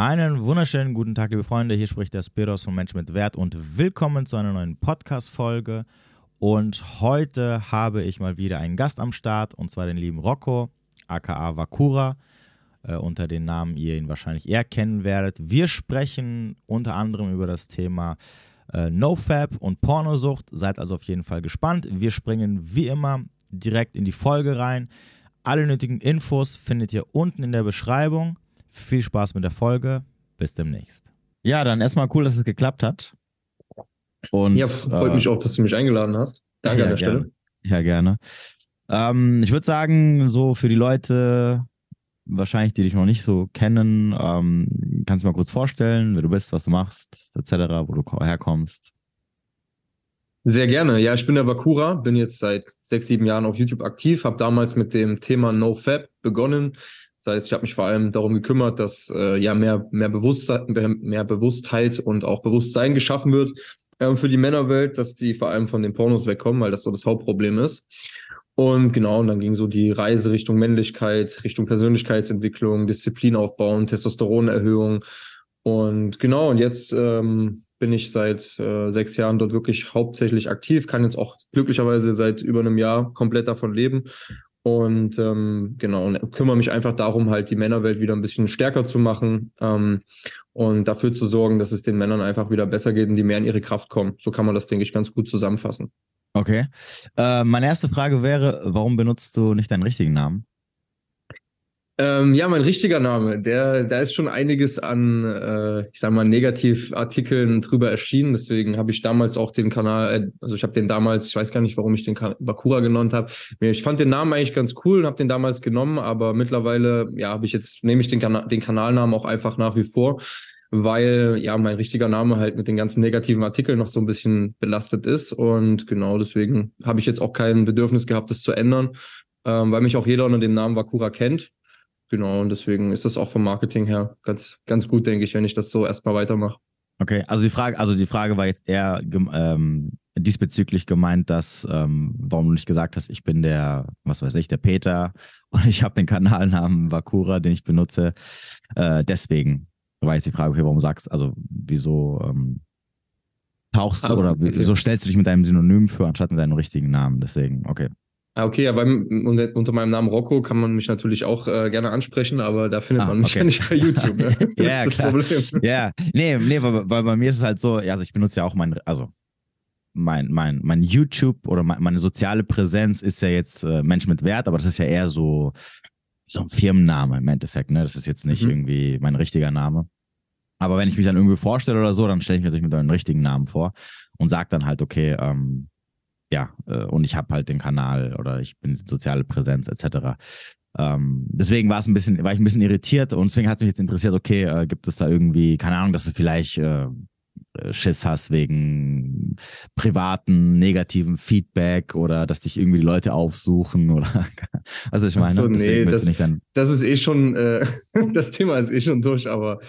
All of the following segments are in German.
Einen wunderschönen guten Tag, liebe Freunde. Hier spricht der Spiros von Mensch mit Wert und willkommen zu einer neuen Podcast-Folge. Und heute habe ich mal wieder einen Gast am Start und zwar den lieben Rocco, aka Wakura, äh, unter den Namen ihr ihn wahrscheinlich eher kennen werdet. Wir sprechen unter anderem über das Thema äh, NoFap und Pornosucht. Seid also auf jeden Fall gespannt. Wir springen wie immer direkt in die Folge rein. Alle nötigen Infos findet ihr unten in der Beschreibung. Viel Spaß mit der Folge. Bis demnächst. Ja, dann erstmal cool, dass es geklappt hat. Und, ja, freut äh, mich auch, dass du mich eingeladen hast. Danke ja, an der gerne. Stelle. Ja, gerne. Ähm, ich würde sagen, so für die Leute, wahrscheinlich, die dich noch nicht so kennen, ähm, kannst du mal kurz vorstellen, wer du bist, was du machst, etc., wo du herkommst. Sehr gerne. Ja, ich bin der Bakura, bin jetzt seit sechs, sieben Jahren auf YouTube aktiv, habe damals mit dem Thema NoFap begonnen. Das heißt, ich habe mich vor allem darum gekümmert, dass äh, ja mehr, mehr, Bewusstheit, mehr Bewusstheit und auch Bewusstsein geschaffen wird äh, für die Männerwelt, dass die vor allem von den Pornos wegkommen, weil das so das Hauptproblem ist. Und genau, und dann ging so die Reise Richtung Männlichkeit, Richtung Persönlichkeitsentwicklung, Disziplin aufbauen, Testosteronerhöhung. Und genau, und jetzt ähm, bin ich seit äh, sechs Jahren dort wirklich hauptsächlich aktiv, kann jetzt auch glücklicherweise seit über einem Jahr komplett davon leben und ähm, genau, und kümmere mich einfach darum, halt die Männerwelt wieder ein bisschen stärker zu machen ähm, und dafür zu sorgen, dass es den Männern einfach wieder besser geht und die mehr in ihre Kraft kommen. So kann man das, denke ich, ganz gut zusammenfassen. Okay. Äh, meine erste Frage wäre, warum benutzt du nicht deinen richtigen Namen? Ähm, ja, mein richtiger Name, der, da ist schon einiges an, äh, ich sag mal, Negativartikeln drüber erschienen. Deswegen habe ich damals auch den Kanal, äh, also ich habe den damals, ich weiß gar nicht, warum ich den kan Bakura genannt habe. Ich fand den Namen eigentlich ganz cool und habe den damals genommen, aber mittlerweile, ja, habe ich jetzt, nehme ich den, Kana den Kanalnamen auch einfach nach wie vor, weil ja mein richtiger Name halt mit den ganzen negativen Artikeln noch so ein bisschen belastet ist. Und genau deswegen habe ich jetzt auch kein Bedürfnis gehabt, das zu ändern. Ähm, weil mich auch jeder unter dem Namen Bakura kennt. Genau, und deswegen ist das auch vom Marketing her ganz, ganz gut, denke ich, wenn ich das so erstmal weitermache. Okay, also die Frage, also die Frage war jetzt eher ähm, diesbezüglich gemeint, dass ähm, warum du nicht gesagt hast, ich bin der, was weiß ich, der Peter und ich habe den Kanalnamen Vakura, den ich benutze. Äh, deswegen war jetzt die Frage, okay, warum sagst, also wieso ähm, tauchst du ah, oder okay. wieso stellst du dich mit deinem Synonym für anstatt mit deinem richtigen Namen? Deswegen, okay. Ah, okay, aber unter meinem Namen Rocco kann man mich natürlich auch äh, gerne ansprechen, aber da findet ah, man mich okay. ja nicht bei YouTube. Ne? ja, das klar. das Problem. Ja, nee, nee, weil, weil, bei mir ist es halt so, also ich benutze ja auch mein, also mein, mein, mein YouTube oder mein, meine soziale Präsenz ist ja jetzt äh, Mensch mit Wert, aber das ist ja eher so, so ein Firmenname im Endeffekt, ne? Das ist jetzt nicht mhm. irgendwie mein richtiger Name. Aber wenn ich mich dann irgendwie vorstelle oder so, dann stelle ich mir natürlich mit meinem richtigen Namen vor und sage dann halt, okay, ähm, ja, äh, und ich habe halt den Kanal oder ich bin soziale Präsenz etc. Ähm, deswegen war es ein bisschen, war ich ein bisschen irritiert und deswegen hat mich jetzt interessiert, okay, äh, gibt es da irgendwie, keine Ahnung, dass du vielleicht äh, Schiss hast wegen privaten, negativen Feedback oder dass dich irgendwie die Leute aufsuchen oder was ich meine. So, nee, das, das ist eh schon, äh, das Thema ist eh schon durch, aber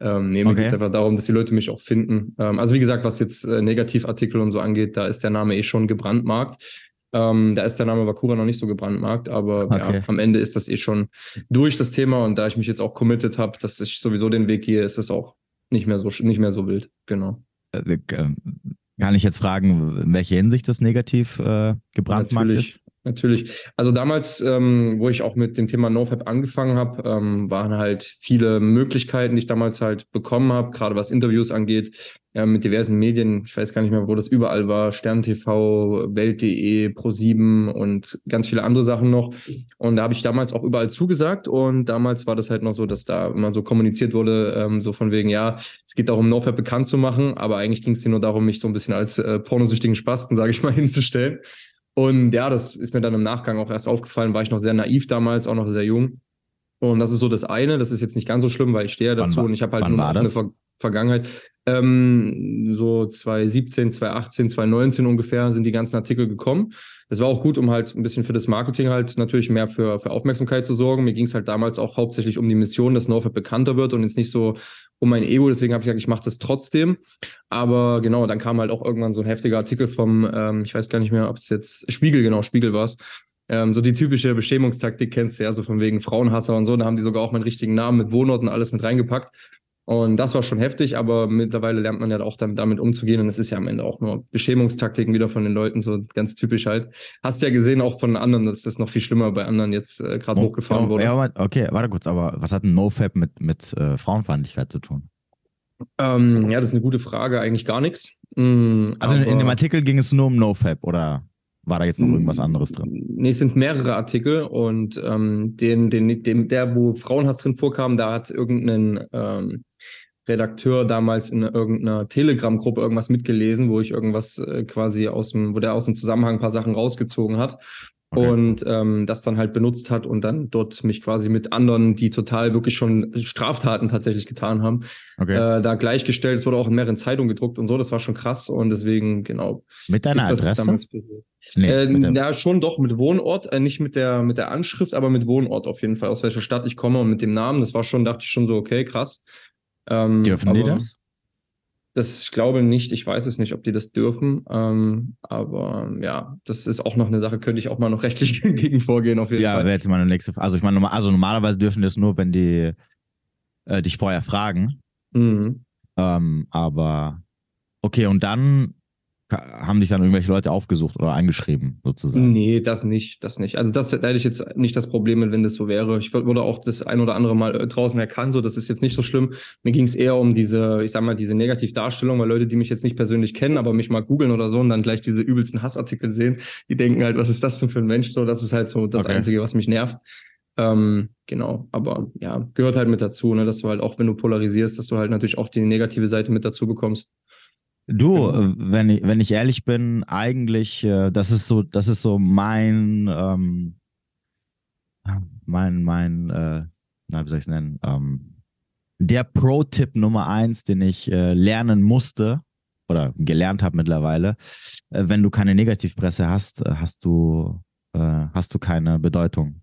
ähm, nee, mir okay. geht es einfach darum, dass die Leute mich auch finden. Ähm, also wie gesagt, was jetzt äh, Negativartikel und so angeht, da ist der Name eh schon gebrandmarkt. Ähm, da ist der Name Vakura noch nicht so gebrandmarkt, aber okay. ja, am Ende ist das eh schon durch das Thema und da ich mich jetzt auch committed habe, dass ich sowieso den Weg gehe, ist es auch nicht mehr so nicht mehr so wild. Genau. Äh, äh kann ich jetzt fragen, in welcher Hinsicht das negativ äh, gebrandmarkt Natürlich. ist? Natürlich. Also damals, ähm, wo ich auch mit dem Thema NoFap angefangen habe, ähm, waren halt viele Möglichkeiten, die ich damals halt bekommen habe, gerade was Interviews angeht, ja, mit diversen Medien. Ich weiß gar nicht mehr, wo das überall war. Stern TV, Welt.de, Pro7 und ganz viele andere Sachen noch. Und da habe ich damals auch überall zugesagt. Und damals war das halt noch so, dass da immer so kommuniziert wurde, ähm, so von wegen, ja, es geht darum, NoFap bekannt zu machen, aber eigentlich ging es dir nur darum, mich so ein bisschen als äh, pornosüchtigen Spasten, sage ich mal, hinzustellen. Und ja, das ist mir dann im Nachgang auch erst aufgefallen, war ich noch sehr naiv damals, auch noch sehr jung. Und das ist so das eine, das ist jetzt nicht ganz so schlimm, weil ich stehe dazu wann, und ich habe halt nur noch eine Ver Vergangenheit. Ähm, so 2017, 2018, 2019 ungefähr sind die ganzen Artikel gekommen. Das war auch gut, um halt ein bisschen für das Marketing halt natürlich mehr für, für Aufmerksamkeit zu sorgen. Mir ging es halt damals auch hauptsächlich um die Mission, dass NoFap bekannter wird und jetzt nicht so um mein Ego. Deswegen habe ich gesagt, ich mache das trotzdem. Aber genau, dann kam halt auch irgendwann so ein heftiger Artikel vom, ähm, ich weiß gar nicht mehr, ob es jetzt Spiegel, genau, Spiegel war es. Ähm, so die typische Beschämungstaktik kennst du ja, so von wegen Frauenhasser und so. Da haben die sogar auch meinen richtigen Namen mit Wohnort und alles mit reingepackt. Und das war schon heftig, aber mittlerweile lernt man ja auch damit, damit umzugehen. Und es ist ja am Ende auch nur Beschämungstaktiken wieder von den Leuten, so ganz typisch halt. Hast ja gesehen auch von anderen, dass das noch viel schlimmer bei anderen jetzt äh, gerade oh, hochgefahren oh, wurde. Ja, okay, warte kurz, aber was hat ein NoFap mit, mit äh, Frauenfeindlichkeit zu tun? Ähm, ja, das ist eine gute Frage, eigentlich gar nichts. Mhm, also in, in, dem Artikel ging es nur um NoFap oder war da jetzt noch irgendwas anderes drin? Nee, es sind mehrere Artikel und ähm, den, den, den, der, wo Frauenhass drin vorkam, da hat irgendein ähm, Redakteur damals in irgendeiner Telegram-Gruppe irgendwas mitgelesen, wo ich irgendwas äh, quasi aus dem, wo der aus dem Zusammenhang ein paar Sachen rausgezogen hat. Okay. Und ähm, das dann halt benutzt hat und dann dort mich quasi mit anderen, die total wirklich schon Straftaten tatsächlich getan haben, okay. äh, da gleichgestellt. Es wurde auch in mehreren Zeitungen gedruckt und so. Das war schon krass und deswegen, genau. Mit deiner Adresse? Nee, äh, ja, schon doch mit Wohnort, äh, nicht mit der, mit der Anschrift, aber mit Wohnort auf jeden Fall, aus welcher Stadt ich komme und mit dem Namen. Das war schon, dachte ich schon so, okay, krass. Ähm, Dürfen die das? Das ich glaube nicht, ich weiß es nicht, ob die das dürfen. Ähm, aber ja, das ist auch noch eine Sache, könnte ich auch mal noch rechtlich dagegen vorgehen, auf jeden ja, Fall. Ja, wäre jetzt meine nächste Frage. Also ich meine, also normalerweise dürfen die das nur, wenn die äh, dich vorher fragen. Mhm. Ähm, aber okay, und dann haben dich dann irgendwelche Leute aufgesucht oder eingeschrieben, sozusagen? Nee, das nicht, das nicht. Also das da hätte ich jetzt nicht das Problem mit, wenn das so wäre. Ich wurde auch das ein oder andere Mal äh, draußen erkannt, so das ist jetzt nicht so schlimm. Mir ging es eher um diese, ich sag mal, diese Negativdarstellung, weil Leute, die mich jetzt nicht persönlich kennen, aber mich mal googeln oder so und dann gleich diese übelsten Hassartikel sehen, die denken halt, was ist das denn für ein Mensch? So, das ist halt so das okay. Einzige, was mich nervt. Ähm, genau, aber ja, gehört halt mit dazu, ne, dass du halt auch, wenn du polarisierst, dass du halt natürlich auch die negative Seite mit dazu bekommst. Du, genau. äh, wenn ich, wenn ich ehrlich bin, eigentlich, äh, das ist so, das ist so mein, ähm, mein, mein, äh, na, wie soll ich es nennen? Ähm, der Pro-Tipp Nummer eins, den ich äh, lernen musste oder gelernt habe mittlerweile, äh, wenn du keine Negativpresse hast, äh, hast du, hast du keine Bedeutung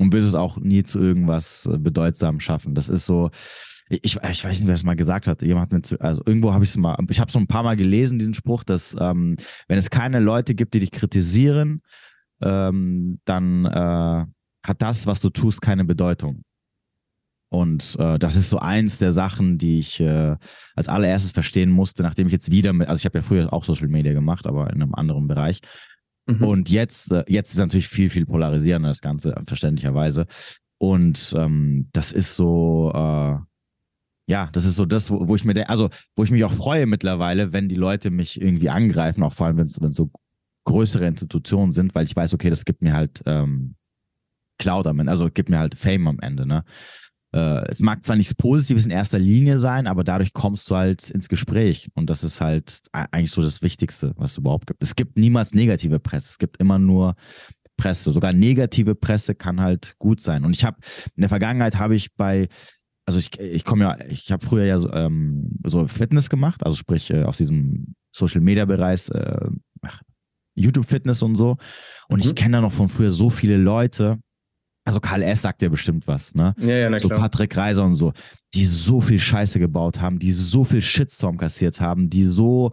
und wirst es auch nie zu irgendwas bedeutsam schaffen. Das ist so, ich, ich weiß nicht, wer das mal gesagt hat. Jemand hat mir, also irgendwo habe ich es mal, ich habe es so ein paar Mal gelesen, diesen Spruch, dass ähm, wenn es keine Leute gibt, die dich kritisieren, ähm, dann äh, hat das, was du tust, keine Bedeutung. Und äh, das ist so eins der Sachen, die ich äh, als allererstes verstehen musste, nachdem ich jetzt wieder mit, also ich habe ja früher auch Social Media gemacht, aber in einem anderen Bereich. Mhm. Und jetzt, äh, jetzt ist natürlich viel, viel polarisierender das Ganze, verständlicherweise. Und ähm, das ist so, äh, ja, das ist so das, wo, wo ich mir also wo ich mich auch freue mittlerweile, wenn die Leute mich irgendwie angreifen, auch vor allem, wenn es so größere Institutionen sind, weil ich weiß, okay, das gibt mir halt ähm, Cloud am Ende, also gibt mir halt Fame am Ende, ne? Äh, es mag zwar nichts Positives in erster Linie sein, aber dadurch kommst du halt ins Gespräch. Und das ist halt eigentlich so das Wichtigste, was es überhaupt gibt. Es gibt niemals negative Presse. Es gibt immer nur Presse. Sogar negative Presse kann halt gut sein. Und ich habe in der Vergangenheit habe ich bei also ich, ich komme ja, ich habe früher ja so, ähm, so, Fitness gemacht, also sprich äh, aus diesem Social Media Bereich, äh, YouTube Fitness und so. Und mhm. ich kenne da noch von früher so viele Leute. Also Karl S. sagt ja bestimmt was, ne? Ja, ja, na so klar. Patrick Reiser und so, die so viel Scheiße gebaut haben, die so viel Shitstorm kassiert haben, die so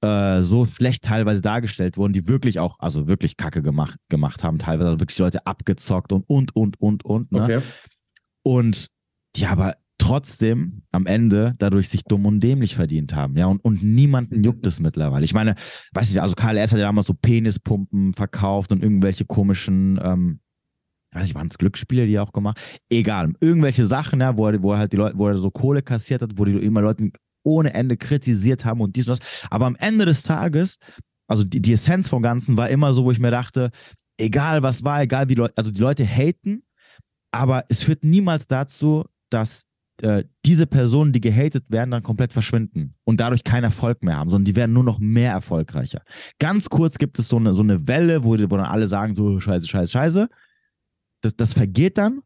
äh, so schlecht teilweise dargestellt wurden, die wirklich auch, also wirklich Kacke gemacht, gemacht haben, teilweise wirklich Leute abgezockt und und und und und. Ne? Okay. Und die aber trotzdem am Ende dadurch sich dumm und dämlich verdient haben. Ja, und, und niemanden juckt es mittlerweile. Ich meine, weiß nicht, also KLS hat ja damals so Penispumpen verkauft und irgendwelche komischen, ähm, weiß ich, waren es Glücksspiele, die er auch gemacht. Egal, irgendwelche Sachen, ja, wo er, wo er halt die Leute, wo er so Kohle kassiert hat, wo die immer Leute ohne Ende kritisiert haben und dies und das. Aber am Ende des Tages, also die, die Essenz vom Ganzen war immer so, wo ich mir dachte, egal was war, egal wie Leute, also die Leute haten, aber es führt niemals dazu, dass äh, diese Personen, die gehatet werden, dann komplett verschwinden und dadurch keinen Erfolg mehr haben, sondern die werden nur noch mehr erfolgreicher. Ganz kurz gibt es so eine, so eine Welle, wo, wo dann alle sagen, so scheiße, scheiße, scheiße. Das, das vergeht dann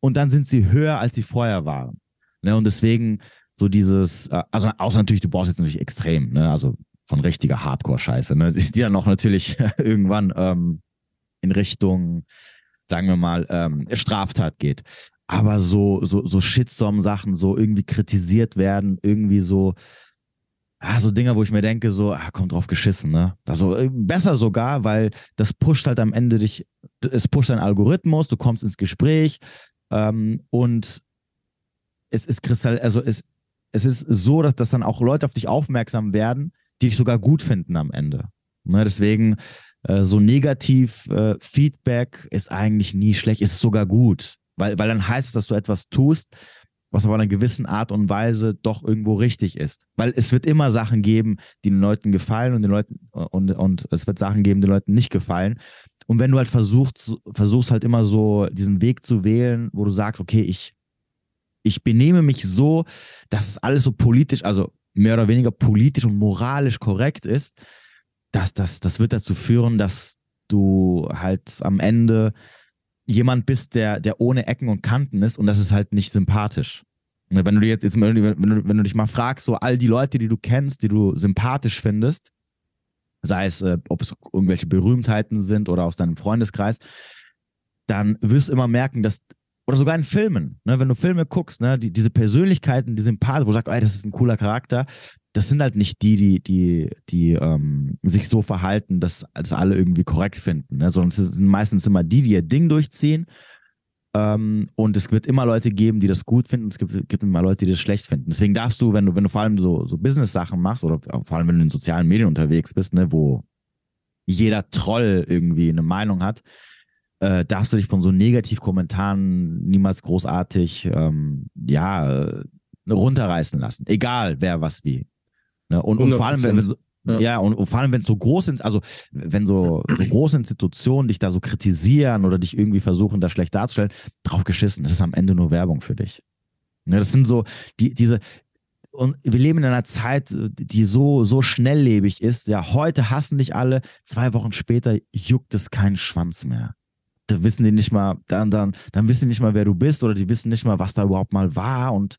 und dann sind sie höher, als sie vorher waren. Ne? Und deswegen so dieses, äh, also außer natürlich, du brauchst jetzt natürlich extrem, ne? also von richtiger Hardcore-Scheiße, ne? die dann auch natürlich irgendwann ähm, in Richtung, sagen wir mal, ähm, Straftat geht aber so, so, so Shitstorm-Sachen, so irgendwie kritisiert werden, irgendwie so, ah, so Dinge, wo ich mir denke, so, ah, kommt drauf geschissen, ne? Also äh, besser sogar, weil das pusht halt am Ende dich, es pusht deinen Algorithmus, du kommst ins Gespräch ähm, und es ist kristall, also es, es ist so, dass, dass dann auch Leute auf dich aufmerksam werden, die dich sogar gut finden am Ende. Ne, deswegen äh, so negativ äh, Feedback ist eigentlich nie schlecht, ist sogar gut, weil, weil dann heißt es, dass du etwas tust, was auf einer gewissen Art und Weise doch irgendwo richtig ist. Weil es wird immer Sachen geben, die den Leuten gefallen und den Leuten und, und es wird Sachen geben, die den Leuten nicht gefallen. Und wenn du halt versuchst, versuchst halt immer so diesen Weg zu wählen, wo du sagst, okay, ich, ich benehme mich so, dass es alles so politisch, also mehr oder weniger politisch und moralisch korrekt ist, dass das, das wird dazu führen, dass du halt am Ende jemand bist, der, der ohne Ecken und Kanten ist und das ist halt nicht sympathisch. Ne, wenn du jetzt, jetzt wenn, du, wenn du dich mal fragst, so all die Leute, die du kennst, die du sympathisch findest, sei es, äh, ob es irgendwelche Berühmtheiten sind oder aus deinem Freundeskreis, dann wirst du immer merken, dass, oder sogar in Filmen, ne, wenn du Filme guckst, ne, die, diese Persönlichkeiten, die sympathisch, wo du sagst, ey, das ist ein cooler Charakter, das sind halt nicht die, die, die, die ähm, sich so verhalten, dass, dass alle irgendwie korrekt finden, ne? sondern es sind meistens immer die, die ihr Ding durchziehen. Ähm, und es wird immer Leute geben, die das gut finden, es gibt, gibt immer Leute, die das schlecht finden. Deswegen darfst du, wenn du, wenn du vor allem so, so Business-Sachen machst, oder vor allem, wenn du in sozialen Medien unterwegs bist, ne, wo jeder Troll irgendwie eine Meinung hat, äh, darfst du dich von so Negativkommentaren niemals großartig ähm, ja, runterreißen lassen. Egal wer was wie. Ne? Und, und, vor allem, wenn, so, ja. ja, und, und, vor allem, wenn es so groß sind, also wenn so, so große Institutionen dich da so kritisieren oder dich irgendwie versuchen, da schlecht darzustellen, drauf geschissen, das ist am Ende nur Werbung für dich. Ne, das sind so, die, diese, und wir leben in einer Zeit, die so, so schnelllebig ist. Ja, heute hassen dich alle, zwei Wochen später juckt es keinen Schwanz mehr. Da wissen die nicht mal, dann, dann, dann wissen die nicht mal, wer du bist oder die wissen nicht mal, was da überhaupt mal war und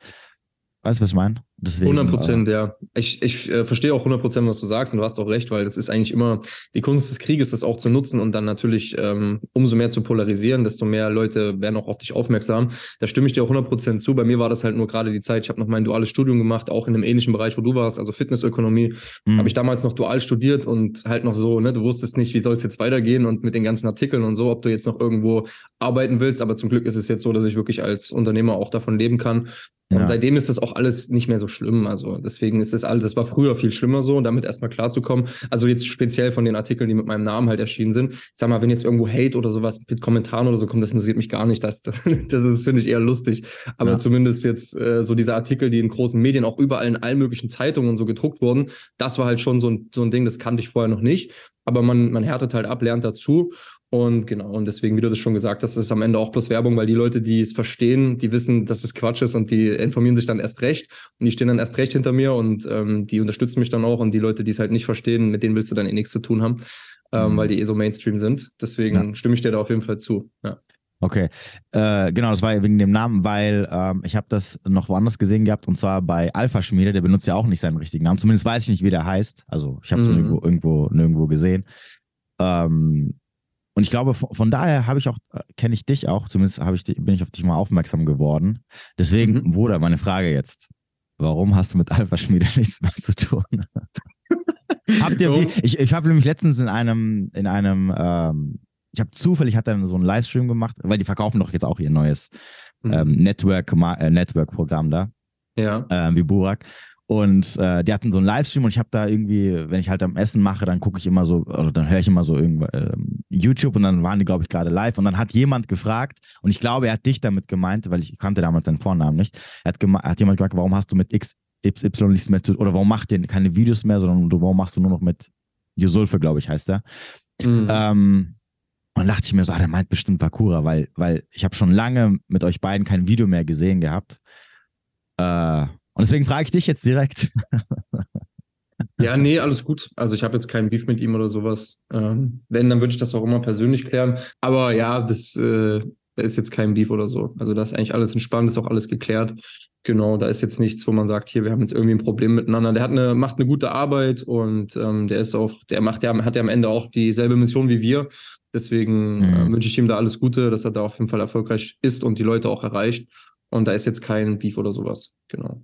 Weißt du, was ich meine? Deswegen, 100 Prozent, äh, ja. Ich, ich äh, verstehe auch 100 Prozent, was du sagst und du hast auch recht, weil das ist eigentlich immer die Kunst des Krieges, das auch zu nutzen und dann natürlich ähm, umso mehr zu polarisieren, desto mehr Leute werden auch auf dich aufmerksam. Da stimme ich dir auch 100 Prozent zu. Bei mir war das halt nur gerade die Zeit. Ich habe noch mein duales Studium gemacht, auch in einem ähnlichen Bereich, wo du warst, also Fitnessökonomie. Mhm. Habe ich damals noch dual studiert und halt noch so, ne, du wusstest nicht, wie soll es jetzt weitergehen und mit den ganzen Artikeln und so, ob du jetzt noch irgendwo arbeiten willst. Aber zum Glück ist es jetzt so, dass ich wirklich als Unternehmer auch davon leben kann und ja. seitdem ist das auch alles nicht mehr so schlimm. Also deswegen ist das alles, das war früher viel schlimmer so, und damit erstmal klarzukommen. Also jetzt speziell von den Artikeln, die mit meinem Namen halt erschienen sind. Ich sag mal, wenn jetzt irgendwo Hate oder sowas mit Kommentaren oder so kommt, das interessiert mich gar nicht. Das, das, das ist, finde ich, eher lustig. Aber ja. zumindest jetzt äh, so diese Artikel, die in großen Medien auch überall in allen möglichen Zeitungen und so gedruckt wurden, das war halt schon so ein, so ein Ding, das kannte ich vorher noch nicht aber man, man härtet halt ab, lernt dazu. Und genau, und deswegen, wie du das schon gesagt hast, ist es am Ende auch bloß Werbung, weil die Leute, die es verstehen, die wissen, dass es Quatsch ist und die informieren sich dann erst recht und die stehen dann erst recht hinter mir und ähm, die unterstützen mich dann auch. Und die Leute, die es halt nicht verstehen, mit denen willst du dann eh nichts zu tun haben, ähm, mhm. weil die eh so Mainstream sind. Deswegen ja. stimme ich dir da auf jeden Fall zu. Ja. Okay, äh, genau, das war wegen dem Namen, weil ähm, ich habe das noch woanders gesehen gehabt und zwar bei Alpha Schmiede, der benutzt ja auch nicht seinen richtigen Namen. Zumindest weiß ich nicht, wie der heißt. Also ich habe es mhm. irgendwo, irgendwo, nirgendwo gesehen. Ähm, und ich glaube, von, von daher habe ich auch, äh, kenne ich dich auch, zumindest ich, bin ich auf dich mal aufmerksam geworden. Deswegen, mhm. Bruder, meine Frage jetzt. Warum hast du mit Alpha Schmiede nichts mehr zu tun? Habt ihr, wie, ich, ich habe nämlich letztens in einem, in einem, ähm, ich habe zufällig hat er so einen Livestream gemacht, weil die verkaufen doch jetzt auch ihr neues mhm. ähm, Network, äh, Network-Programm da. Ja. Äh, wie Burak. Und äh, die hatten so einen Livestream und ich habe da irgendwie, wenn ich halt am Essen mache, dann gucke ich immer so, oder dann höre ich immer so irgendwo, äh, YouTube und dann waren die, glaube ich, gerade live. Und dann hat jemand gefragt, und ich glaube, er hat dich damit gemeint, weil ich kannte damals seinen Vornamen nicht. Er hat, hat jemand gefragt, warum hast du mit XY nichts mehr zu oder warum macht ihr keine Videos mehr, sondern du, warum machst du nur noch mit Yusulfe, glaube ich, heißt er. Mhm. Ähm, und dann dachte ich mir so, ah, der meint bestimmt Bakura, weil, weil ich habe schon lange mit euch beiden kein Video mehr gesehen gehabt. Äh, und deswegen frage ich dich jetzt direkt. Ja, nee, alles gut. Also ich habe jetzt keinen Beef mit ihm oder sowas. Ähm, wenn, dann würde ich das auch immer persönlich klären. Aber ja, das äh, da ist jetzt kein Beef oder so. Also da ist eigentlich alles entspannt, ist auch alles geklärt. Genau, da ist jetzt nichts, wo man sagt, hier, wir haben jetzt irgendwie ein Problem miteinander. Der hat eine, macht eine gute Arbeit und ähm, der ist auch, der macht ja, hat ja am Ende auch dieselbe Mission wie wir. Deswegen mhm. äh, wünsche ich ihm da alles Gute, dass er da auf jeden Fall erfolgreich ist und die Leute auch erreicht. Und da ist jetzt kein Beef oder sowas. Genau.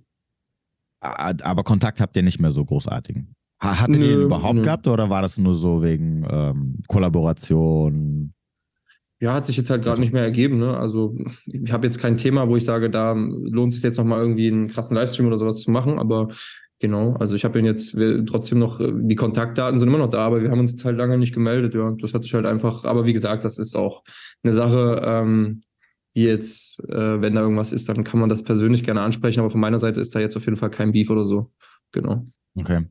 Aber Kontakt habt ihr nicht mehr so großartigen. Hattet ihr ihn überhaupt nö. gehabt oder war das nur so wegen ähm, Kollaboration? Ja, hat sich jetzt halt gerade nicht mehr ergeben. Ne? Also ich habe jetzt kein Thema, wo ich sage, da lohnt es sich jetzt nochmal irgendwie einen krassen Livestream oder sowas zu machen, aber genau, also ich habe ihn jetzt wir, trotzdem noch, äh, die Kontaktdaten sind immer noch da, aber wir haben uns jetzt halt lange nicht gemeldet, ja. Das hat sich halt einfach, aber wie gesagt, das ist auch eine Sache, ähm, die jetzt, äh, wenn da irgendwas ist, dann kann man das persönlich gerne ansprechen, aber von meiner Seite ist da jetzt auf jeden Fall kein Beef oder so. Genau. Okay.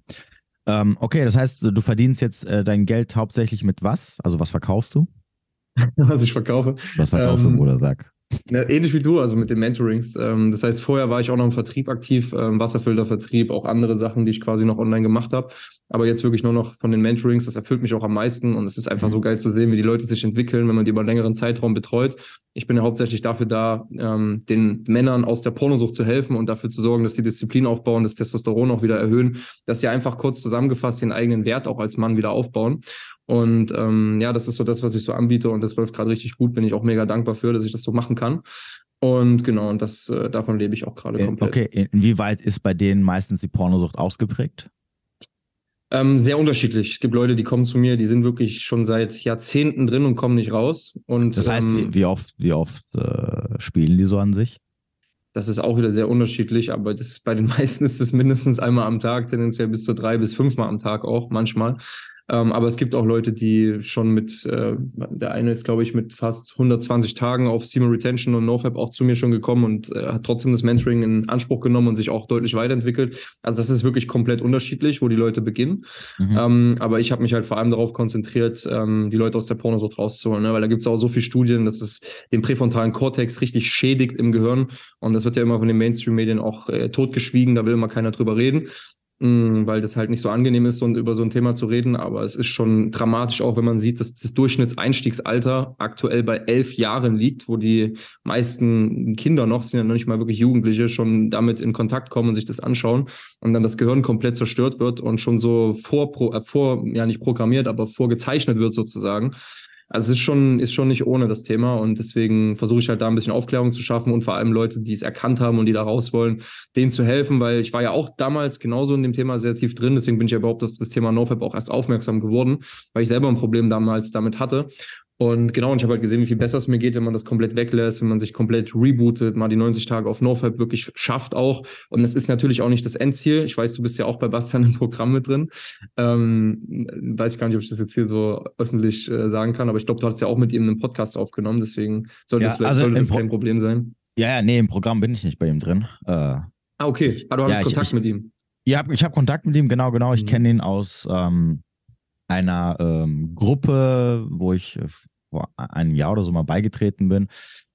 Ähm, okay, das heißt, du verdienst jetzt äh, dein Geld hauptsächlich mit was? Also was verkaufst du? was ich verkaufe. Was verkaufst ähm, du, Bruder? Sag. Ja, ähnlich wie du, also mit den Mentorings. Ähm, das heißt, vorher war ich auch noch im Vertrieb aktiv, ähm, Wasserfiltervertrieb, auch andere Sachen, die ich quasi noch online gemacht habe. Aber jetzt wirklich nur noch von den Mentorings, das erfüllt mich auch am meisten und es ist einfach mhm. so geil zu sehen, wie die Leute sich entwickeln, wenn man die über einen längeren Zeitraum betreut. Ich bin ja hauptsächlich dafür da, ähm, den Männern aus der Pornosucht zu helfen und dafür zu sorgen, dass die Disziplin aufbauen, das Testosteron auch wieder erhöhen, dass sie einfach kurz zusammengefasst den eigenen Wert auch als Mann wieder aufbauen. Und ähm, ja, das ist so das, was ich so anbiete und das läuft gerade richtig gut. Bin ich auch mega dankbar für, dass ich das so machen kann. Und genau, und das äh, davon lebe ich auch gerade komplett. Okay, inwieweit ist bei denen meistens die Pornosucht ausgeprägt? Ähm, sehr unterschiedlich. Es gibt Leute, die kommen zu mir, die sind wirklich schon seit Jahrzehnten drin und kommen nicht raus. Und, das heißt, ähm, wie oft, wie oft äh, spielen die so an sich? Das ist auch wieder sehr unterschiedlich, aber das, bei den meisten ist es mindestens einmal am Tag, tendenziell bis zu drei bis fünfmal am Tag auch manchmal. Ähm, aber es gibt auch Leute, die schon mit, äh, der eine ist, glaube ich, mit fast 120 Tagen auf Semen Retention und NoFap auch zu mir schon gekommen und äh, hat trotzdem das Mentoring in Anspruch genommen und sich auch deutlich weiterentwickelt. Also das ist wirklich komplett unterschiedlich, wo die Leute beginnen. Mhm. Ähm, aber ich habe mich halt vor allem darauf konzentriert, ähm, die Leute aus der Pornosucht rauszuholen, ne? weil da gibt es auch so viele Studien, dass es den präfrontalen Kortex richtig schädigt im Gehirn und das wird ja immer von den Mainstream-Medien auch äh, totgeschwiegen, da will immer keiner drüber reden. Mm, weil das halt nicht so angenehm ist, und über so ein Thema zu reden. Aber es ist schon dramatisch auch, wenn man sieht, dass das Durchschnittseinstiegsalter aktuell bei elf Jahren liegt, wo die meisten Kinder noch, sind ja noch nicht mal wirklich Jugendliche, schon damit in Kontakt kommen und sich das anschauen und dann das Gehirn komplett zerstört wird und schon so vor, äh, vor ja nicht programmiert, aber vorgezeichnet wird sozusagen. Also es ist schon, ist schon nicht ohne das Thema und deswegen versuche ich halt da ein bisschen Aufklärung zu schaffen und vor allem Leute, die es erkannt haben und die da raus wollen, denen zu helfen, weil ich war ja auch damals genauso in dem Thema sehr tief drin, deswegen bin ich ja überhaupt auf das Thema NoFap auch erst aufmerksam geworden, weil ich selber ein Problem damals damit hatte und genau, und ich habe halt gesehen, wie viel besser es mir geht, wenn man das komplett weglässt, wenn man sich komplett rebootet, mal die 90 Tage auf NoFap wirklich schafft auch. Und das ist natürlich auch nicht das Endziel. Ich weiß, du bist ja auch bei Bastian im Programm mit drin. Ähm, weiß ich gar nicht, ob ich das jetzt hier so öffentlich äh, sagen kann, aber ich glaube, du hast ja auch mit ihm einen Podcast aufgenommen, deswegen sollte ja, das, also sollte das kein Problem sein. Ja, ja, nee, im Programm bin ich nicht bei ihm drin. Äh, ah, okay. Ah, du hattest ja, Kontakt ich, mit ihm. Ja, ich habe Kontakt mit ihm, genau, genau. Ich mhm. kenne ihn aus ähm, einer ähm, Gruppe, wo ich äh, vor einem Jahr oder so mal beigetreten bin.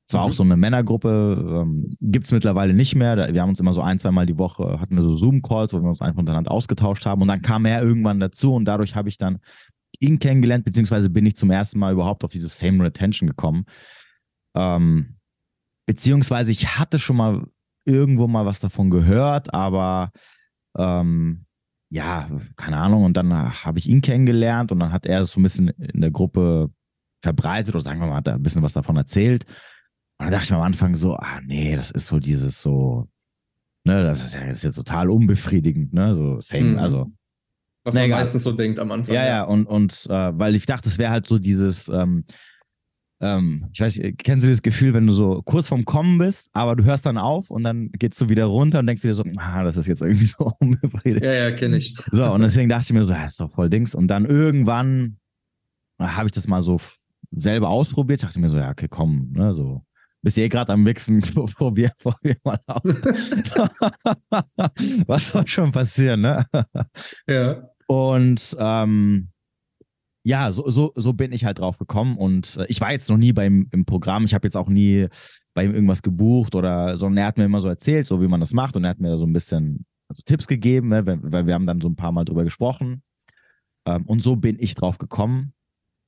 Zwar mhm. auch so eine Männergruppe, ähm, gibt es mittlerweile nicht mehr. Wir haben uns immer so ein, zweimal die Woche, hatten wir so Zoom-Calls, wo wir uns einfach untereinander ausgetauscht haben. Und dann kam er irgendwann dazu und dadurch habe ich dann ihn kennengelernt, beziehungsweise bin ich zum ersten Mal überhaupt auf dieses Same Retention gekommen. Ähm, beziehungsweise ich hatte schon mal irgendwo mal was davon gehört, aber ähm, ja, keine Ahnung. Und dann habe ich ihn kennengelernt und dann hat er das so ein bisschen in der Gruppe verbreitet oder sagen wir mal, hat er ein bisschen was davon erzählt. Und dann dachte ich mir am Anfang so, ah nee, das ist so dieses so, ne, das ist ja, das ist ja total unbefriedigend, ne, so same, mhm. also. Was man meistens so denkt am Anfang. Ja, ja, und, und äh, weil ich dachte, es wäre halt so dieses, ähm, ähm, ich weiß nicht, kennst du das Gefühl, wenn du so kurz vorm Kommen bist, aber du hörst dann auf und dann gehst du wieder runter und denkst dir so, ah, das ist jetzt irgendwie so unbefriedigend. Ja, ja, kenne ich. So, und deswegen dachte ich mir so, das ist doch voll Dings. Und dann irgendwann habe ich das mal so selber ausprobiert. Dachte mir so, ja, okay, komm, ne, so. Bist eh gerade am Mixen, probier, probier mal aus. Was soll schon passieren, ne? Ja. Und ähm, ja, so, so, so bin ich halt drauf gekommen. Und äh, ich war jetzt noch nie beim im Programm. Ich habe jetzt auch nie bei ihm irgendwas gebucht oder, sondern er hat mir immer so erzählt, so wie man das macht. Und er hat mir da so ein bisschen also Tipps gegeben, ne, weil wir haben dann so ein paar Mal drüber gesprochen. Ähm, und so bin ich drauf gekommen.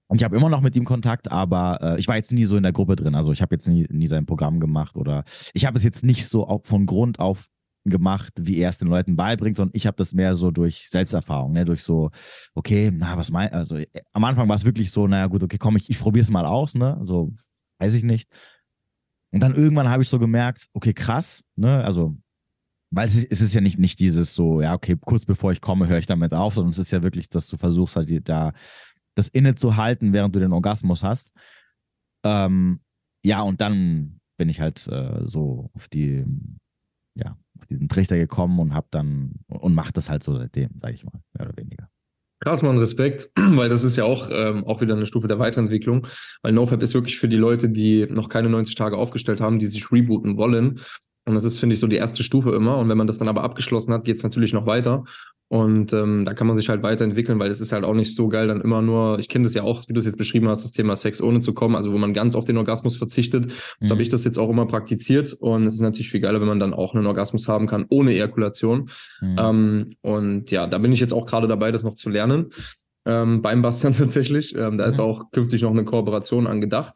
Und ich habe immer noch mit ihm Kontakt, aber äh, ich war jetzt nie so in der Gruppe drin. Also ich habe jetzt nie, nie sein Programm gemacht oder ich habe es jetzt nicht so von Grund auf gemacht, wie er es den Leuten beibringt, sondern ich habe das mehr so durch Selbsterfahrung, ne? durch so, okay, na, was mein, also äh, am Anfang war es wirklich so, naja gut, okay, komm, ich, ich probiere es mal aus, ne, so, weiß ich nicht. Und dann irgendwann habe ich so gemerkt, okay, krass, ne, also, weil es ist, es ist ja nicht, nicht dieses so, ja, okay, kurz bevor ich komme, höre ich damit auf, sondern es ist ja wirklich, dass du versuchst halt da das innezuhalten, während du den Orgasmus hast. Ähm, ja, und dann bin ich halt äh, so auf die, ja, auf diesen Trichter gekommen und hab dann und mach das halt so seitdem, sage ich mal, mehr oder weniger. Krass, Mann, Respekt, weil das ist ja auch, ähm, auch wieder eine Stufe der Weiterentwicklung, weil NoFap ist wirklich für die Leute, die noch keine 90 Tage aufgestellt haben, die sich rebooten wollen. Und das ist, finde ich, so die erste Stufe immer. Und wenn man das dann aber abgeschlossen hat, geht es natürlich noch weiter. Und ähm, da kann man sich halt weiterentwickeln, weil es ist halt auch nicht so geil, dann immer nur, ich kenne das ja auch, wie du es jetzt beschrieben hast, das Thema Sex ohne zu kommen, also wo man ganz auf den Orgasmus verzichtet. Mhm. So habe ich das jetzt auch immer praktiziert. Und es ist natürlich viel geiler, wenn man dann auch einen Orgasmus haben kann, ohne Ejakulation. Mhm. Ähm, und ja, da bin ich jetzt auch gerade dabei, das noch zu lernen. Ähm, beim Bastian tatsächlich. Ähm, da mhm. ist auch künftig noch eine Kooperation angedacht.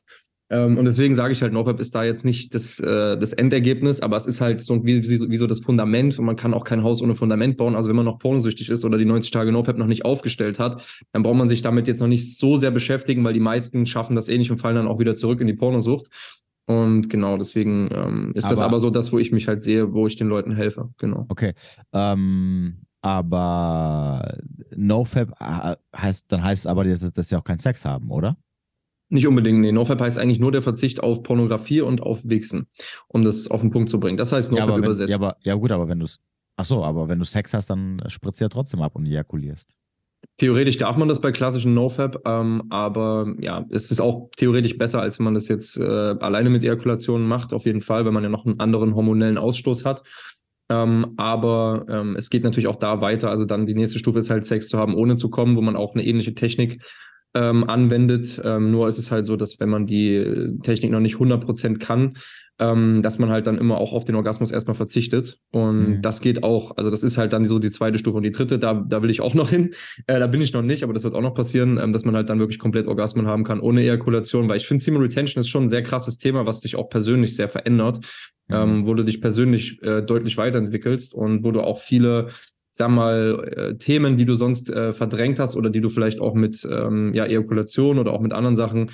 Ähm, und deswegen sage ich halt, NoFap ist da jetzt nicht das, äh, das Endergebnis, aber es ist halt so wie, wie, so das Fundament und man kann auch kein Haus ohne Fundament bauen. Also wenn man noch pornosüchtig ist oder die 90 Tage NoFap noch nicht aufgestellt hat, dann braucht man sich damit jetzt noch nicht so sehr beschäftigen, weil die meisten schaffen das eh nicht und fallen dann auch wieder zurück in die Pornosucht. Und genau, deswegen ähm, ist aber, das aber so das, wo ich mich halt sehe, wo ich den Leuten helfe. Genau. Okay. Ähm, aber NoFap äh, heißt, dann heißt es aber, dass, dass sie auch keinen Sex haben, oder? Nicht unbedingt, nee. NoFap heißt eigentlich nur der Verzicht auf Pornografie und auf Wichsen, um das auf den Punkt zu bringen. Das heißt NoFap ja, übersetzt. Ja, aber, ja, gut, aber wenn du es. Ach so, aber wenn du Sex hast, dann spritzt du ja trotzdem ab und ejakulierst. Theoretisch darf man das bei klassischen NoFap, ähm, aber ja, es ist auch theoretisch besser, als wenn man das jetzt äh, alleine mit Ejakulationen macht, auf jeden Fall, wenn man ja noch einen anderen hormonellen Ausstoß hat. Ähm, aber ähm, es geht natürlich auch da weiter. Also dann die nächste Stufe ist halt Sex zu haben, ohne zu kommen, wo man auch eine ähnliche Technik ähm, anwendet. Ähm, nur ist es halt so, dass wenn man die Technik noch nicht 100% kann, ähm, dass man halt dann immer auch auf den Orgasmus erstmal verzichtet. Und mhm. das geht auch. Also das ist halt dann so die zweite Stufe und die dritte, da, da will ich auch noch hin. Äh, da bin ich noch nicht, aber das wird auch noch passieren, ähm, dass man halt dann wirklich komplett Orgasmen haben kann ohne Ejakulation, weil ich finde, Semen Retention ist schon ein sehr krasses Thema, was dich auch persönlich sehr verändert, mhm. ähm, wo du dich persönlich äh, deutlich weiterentwickelst und wo du auch viele sag mal, äh, Themen, die du sonst äh, verdrängt hast oder die du vielleicht auch mit ähm, ja, Ejakulation oder auch mit anderen Sachen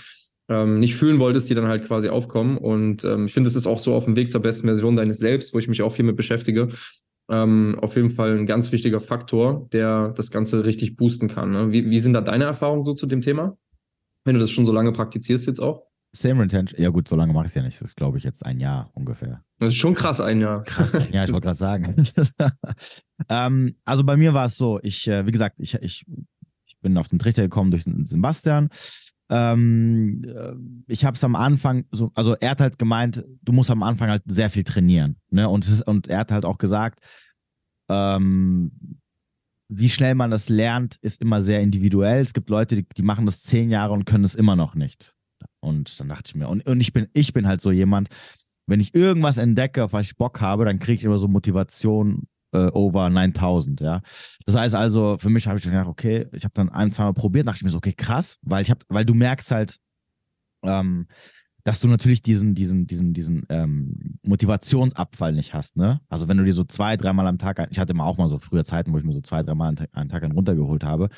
ähm, nicht fühlen wolltest, die dann halt quasi aufkommen. Und ähm, ich finde, es ist auch so auf dem Weg zur besten Version deines Selbst, wo ich mich auch viel mit beschäftige. Ähm, auf jeden Fall ein ganz wichtiger Faktor, der das Ganze richtig boosten kann. Ne? Wie, wie sind da deine Erfahrungen so zu dem Thema? Wenn du das schon so lange praktizierst jetzt auch? Same Retention. Ja, gut, so lange mache ich es ja nicht. Das ist, glaube ich, jetzt ein Jahr ungefähr. Das ist schon krass, ein Jahr. Krass, ein Jahr, ich wollte gerade sagen. ähm, also bei mir war es so, ich, äh, wie gesagt, ich, ich, ich bin auf den Trichter gekommen durch den Sebastian. Ähm, äh, ich habe es am Anfang so, also er hat halt gemeint, du musst am Anfang halt sehr viel trainieren. Ne? Und, ist, und er hat halt auch gesagt, ähm, wie schnell man das lernt, ist immer sehr individuell. Es gibt Leute, die, die machen das zehn Jahre und können es immer noch nicht. Und dann dachte ich mir, und, und ich bin, ich bin halt so jemand, wenn ich irgendwas entdecke, auf was ich Bock habe, dann kriege ich immer so Motivation äh, over 9000, ja. Das heißt also, für mich habe ich gedacht, okay, ich habe dann ein, zwei Mal probiert, dachte ich mir so, okay, krass, weil ich habe, weil du merkst halt, ähm, dass du natürlich diesen, diesen, diesen, diesen ähm, Motivationsabfall nicht hast, ne? Also wenn du dir so zwei, dreimal am Tag, ich hatte immer auch mal so früher Zeiten, wo ich mir so zwei, dreimal am Tag einen runtergeholt habe,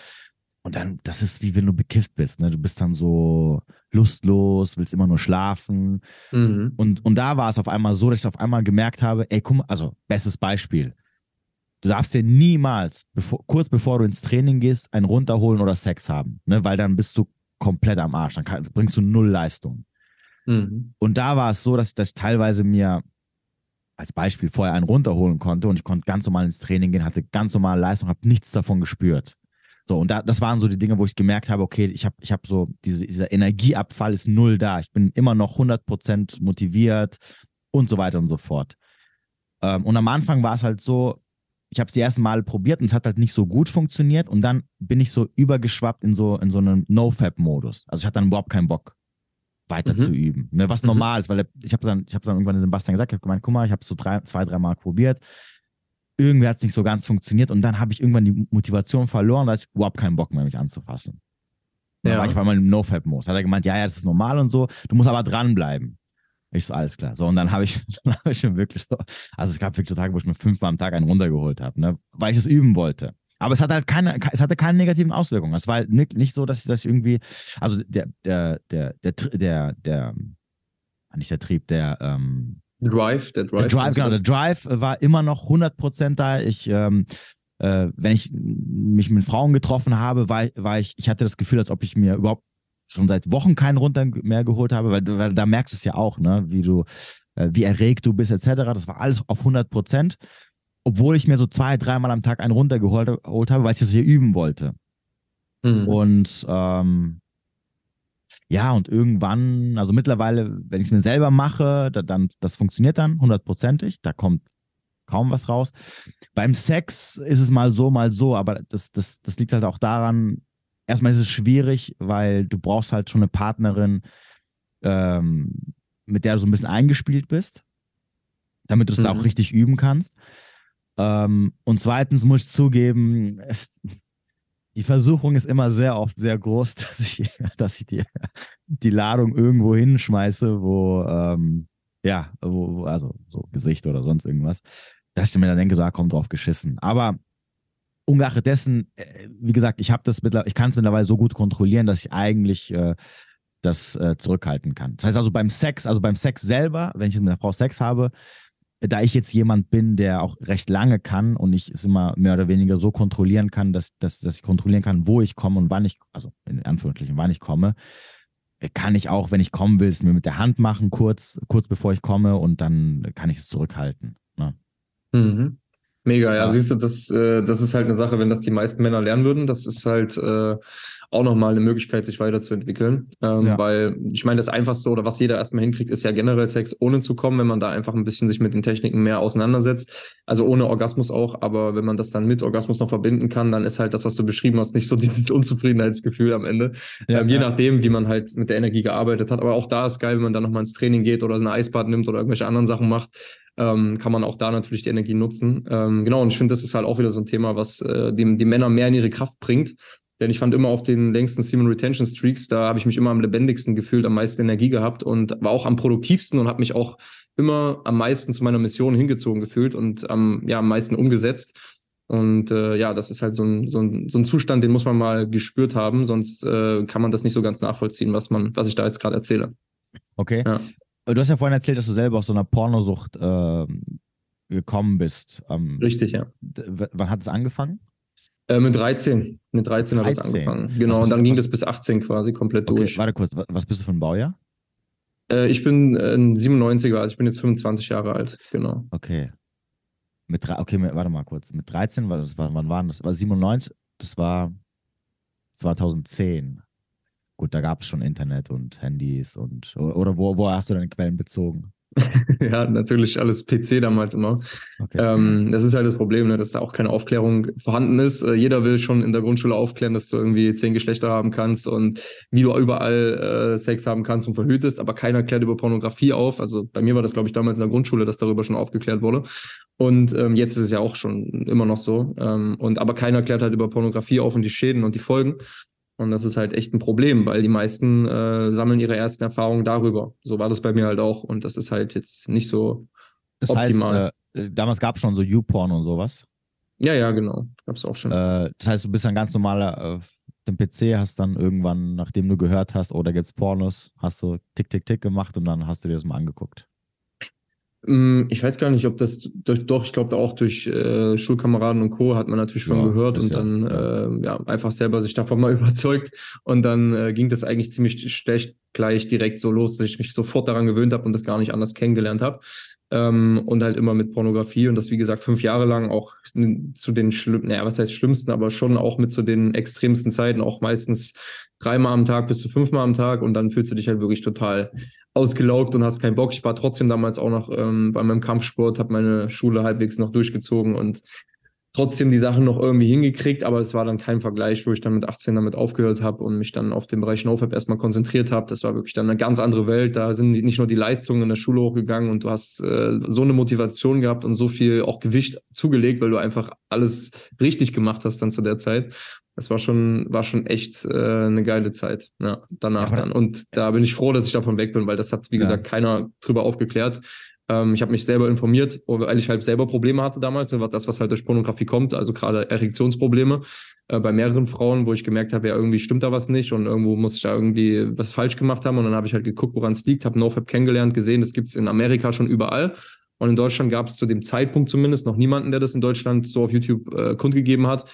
und dann, das ist wie wenn du bekifft bist, ne? Du bist dann so lustlos, willst immer nur schlafen. Mhm. Und, und da war es auf einmal so, dass ich auf einmal gemerkt habe, ey, guck mal, also, bestes Beispiel. Du darfst dir niemals, bevor, kurz bevor du ins Training gehst, ein runterholen oder Sex haben, ne? Weil dann bist du komplett am Arsch. Dann kann, bringst du null Leistung. Mhm. Und da war es so, dass ich, dass ich teilweise mir als Beispiel vorher einen runterholen konnte und ich konnte ganz normal ins Training gehen, hatte ganz normale Leistung, habe nichts davon gespürt. So, und da, das waren so die Dinge, wo ich gemerkt habe, okay, ich habe ich hab so, diese, dieser Energieabfall ist null da. Ich bin immer noch 100% motiviert und so weiter und so fort. Ähm, und am Anfang war es halt so, ich habe es die ersten Male probiert und es hat halt nicht so gut funktioniert und dann bin ich so übergeschwappt in so, in so einen No-Fab-Modus. Also ich hatte dann überhaupt keinen Bock weiter mhm. zu üben. Ne, was mhm. normal ist, weil ich habe dann, ich habe dann irgendwann dem Sebastian gesagt, ich habe gemeint, guck mal, ich habe es so drei, zwei, dreimal probiert irgendwie hat es nicht so ganz funktioniert und dann habe ich irgendwann die Motivation verloren, da hatte ich überhaupt keinen Bock mehr, mich anzufassen. Ja. war ich bei meinem No-Fab-Modus. Hat er gemeint, ja, ja, das ist normal und so, du musst aber dranbleiben. Ich so, alles klar. So, und dann habe ich, dann ich schon wirklich so, also es gab wirklich so Tage, wo ich mir fünfmal am Tag einen runtergeholt habe, ne, weil ich es üben wollte. Aber es hatte halt keine, es hatte keine negativen Auswirkungen. Es war halt nicht, nicht so, dass ich, ich irgendwie, also der, der, der, der, der, der, nicht der Trieb, der, ähm, Drive, der Drive. Der Drive, genau, der Drive war immer noch 100% da. Ich, ähm, äh, wenn ich mich mit Frauen getroffen habe, war, war ich, ich hatte das Gefühl, als ob ich mir überhaupt schon seit Wochen keinen runter mehr geholt habe, weil, weil da merkst du es ja auch, ne, wie du, äh, wie erregt du bist, etc. Das war alles auf 100 Prozent, obwohl ich mir so zwei, dreimal am Tag einen runtergeholt habe, weil ich das hier üben wollte. Mhm. Und ähm, ja, und irgendwann, also mittlerweile, wenn ich es mir selber mache, da, dann, das funktioniert dann hundertprozentig, da kommt kaum was raus. Beim Sex ist es mal so, mal so, aber das, das, das liegt halt auch daran, erstmal ist es schwierig, weil du brauchst halt schon eine Partnerin, ähm, mit der du so ein bisschen eingespielt bist, damit du es mhm. da auch mhm. richtig üben kannst. Ähm, und zweitens muss ich zugeben, die Versuchung ist immer sehr oft sehr groß, dass ich, dass ich die, die Ladung irgendwo hinschmeiße, wo, ähm, ja, wo, also so Gesicht oder sonst irgendwas, dass ich mir dann denke, so, ah, komm drauf geschissen. Aber ungeachtet dessen, äh, wie gesagt, ich habe das ich kann es mittlerweile so gut kontrollieren, dass ich eigentlich äh, das äh, zurückhalten kann. Das heißt also beim Sex, also beim Sex selber, wenn ich mit einer Frau Sex habe, da ich jetzt jemand bin, der auch recht lange kann und ich es immer mehr oder weniger so kontrollieren kann, dass, dass, dass ich kontrollieren kann, wo ich komme und wann ich, also in Anführungsstrichen, wann ich komme, kann ich auch, wenn ich kommen will, es mir mit der Hand machen, kurz, kurz bevor ich komme und dann kann ich es zurückhalten. Ne? Mhm. Mega, ja. ja. Siehst du, das, äh, das ist halt eine Sache, wenn das die meisten Männer lernen würden, das ist halt äh, auch nochmal eine Möglichkeit, sich weiterzuentwickeln. Ähm, ja. Weil ich meine, das Einfachste oder was jeder erstmal hinkriegt, ist ja generell Sex ohne zu kommen, wenn man da einfach ein bisschen sich mit den Techniken mehr auseinandersetzt. Also ohne Orgasmus auch, aber wenn man das dann mit Orgasmus noch verbinden kann, dann ist halt das, was du beschrieben hast, nicht so dieses Unzufriedenheitsgefühl am Ende. Ja, ähm, je nachdem, wie man halt mit der Energie gearbeitet hat. Aber auch da ist geil, wenn man dann nochmal ins Training geht oder ein Eisbad nimmt oder irgendwelche anderen Sachen macht ähm, kann man auch da natürlich die Energie nutzen. Ähm, genau, und ich finde, das ist halt auch wieder so ein Thema, was äh, die, die Männer mehr in ihre Kraft bringt. Denn ich fand immer auf den längsten Semen Retention Streaks, da habe ich mich immer am lebendigsten gefühlt, am meisten Energie gehabt und war auch am produktivsten und habe mich auch immer am meisten zu meiner Mission hingezogen gefühlt und am, ja, am meisten umgesetzt. Und äh, ja, das ist halt so ein, so, ein, so ein Zustand, den muss man mal gespürt haben, sonst äh, kann man das nicht so ganz nachvollziehen, was man, was ich da jetzt gerade erzähle. Okay. Ja. Du hast ja vorhin erzählt, dass du selber aus so einer Pornosucht äh, gekommen bist. Ähm, Richtig, ja. Wann hat es angefangen? Äh, mit 13. Mit 13, 13. hat es angefangen. Genau, und dann ging das bis 18 quasi komplett okay, durch. Warte kurz, was bist du für ein Baujahr? Äh, ich bin äh, ein 97er, also ich bin jetzt 25 Jahre alt, genau. Okay. Mit drei, okay, warte mal kurz. Mit 13, das war, wann waren das? War 97, das war 2010. Gut, da gab es schon Internet und Handys und oder wo, wo hast du deine Quellen bezogen? ja, natürlich alles PC damals immer. Okay. Ähm, das ist halt das Problem, ne, dass da auch keine Aufklärung vorhanden ist. Äh, jeder will schon in der Grundschule aufklären, dass du irgendwie zehn Geschlechter haben kannst und wie du überall äh, Sex haben kannst und verhütest, aber keiner klärt über Pornografie auf. Also bei mir war das, glaube ich, damals in der Grundschule, dass darüber schon aufgeklärt wurde. Und ähm, jetzt ist es ja auch schon immer noch so. Ähm, und aber keiner klärt halt über Pornografie auf und die Schäden und die Folgen. Und das ist halt echt ein Problem, weil die meisten äh, sammeln ihre ersten Erfahrungen darüber. So war das bei mir halt auch. Und das ist halt jetzt nicht so das optimal. Heißt, äh, damals gab es schon so YouPorn und sowas. Ja, ja, genau. Gab es auch schon. Äh, das heißt, du bist ein ganz normaler auf dem PC, hast dann irgendwann, nachdem du gehört hast, oh, da gibt's Pornos, hast du tick, tick, tick gemacht und dann hast du dir das mal angeguckt. Mm, ich weiß gar nicht, ob das durch, doch, ich glaube auch durch äh, Schulkameraden und Co. hat man natürlich schon ja, gehört und dann ja. Äh, ja. einfach selber sich davon mal überzeugt. Und dann äh, ging das eigentlich ziemlich schlecht gleich direkt so los, dass ich mich sofort daran gewöhnt habe und das gar nicht anders kennengelernt habe. Ähm, und halt immer mit Pornografie und das, wie gesagt, fünf Jahre lang auch zu den schlimmsten, naja, was heißt schlimmsten, aber schon auch mit zu den extremsten Zeiten, auch meistens dreimal am Tag bis zu fünfmal am Tag und dann fühlst du dich halt wirklich total ausgelaugt und hast keinen Bock. Ich war trotzdem damals auch noch ähm, bei meinem Kampfsport, habe meine Schule halbwegs noch durchgezogen und trotzdem die Sachen noch irgendwie hingekriegt, aber es war dann kein Vergleich, wo ich dann mit 18 damit aufgehört habe und mich dann auf den Bereich NoFap erstmal konzentriert habe. Das war wirklich dann eine ganz andere Welt. Da sind nicht nur die Leistungen in der Schule hochgegangen und du hast äh, so eine Motivation gehabt und so viel auch Gewicht zugelegt, weil du einfach alles richtig gemacht hast dann zu der Zeit das war schon, war schon echt äh, eine geile Zeit. Ja, danach ja, dann. Und da bin ich froh, dass ich davon weg bin, weil das hat, wie ja. gesagt, keiner drüber aufgeklärt. Ähm, ich habe mich selber informiert, weil ich halt selber Probleme hatte damals, das, was halt durch Pornografie kommt, also gerade Erektionsprobleme äh, bei mehreren Frauen, wo ich gemerkt habe, ja, irgendwie stimmt da was nicht und irgendwo muss ich da irgendwie was falsch gemacht haben. Und dann habe ich halt geguckt, woran es liegt, habe NoFap kennengelernt, gesehen, das gibt es in Amerika schon überall. Und in Deutschland gab es zu dem Zeitpunkt zumindest noch niemanden, der das in Deutschland so auf YouTube äh, kundgegeben hat.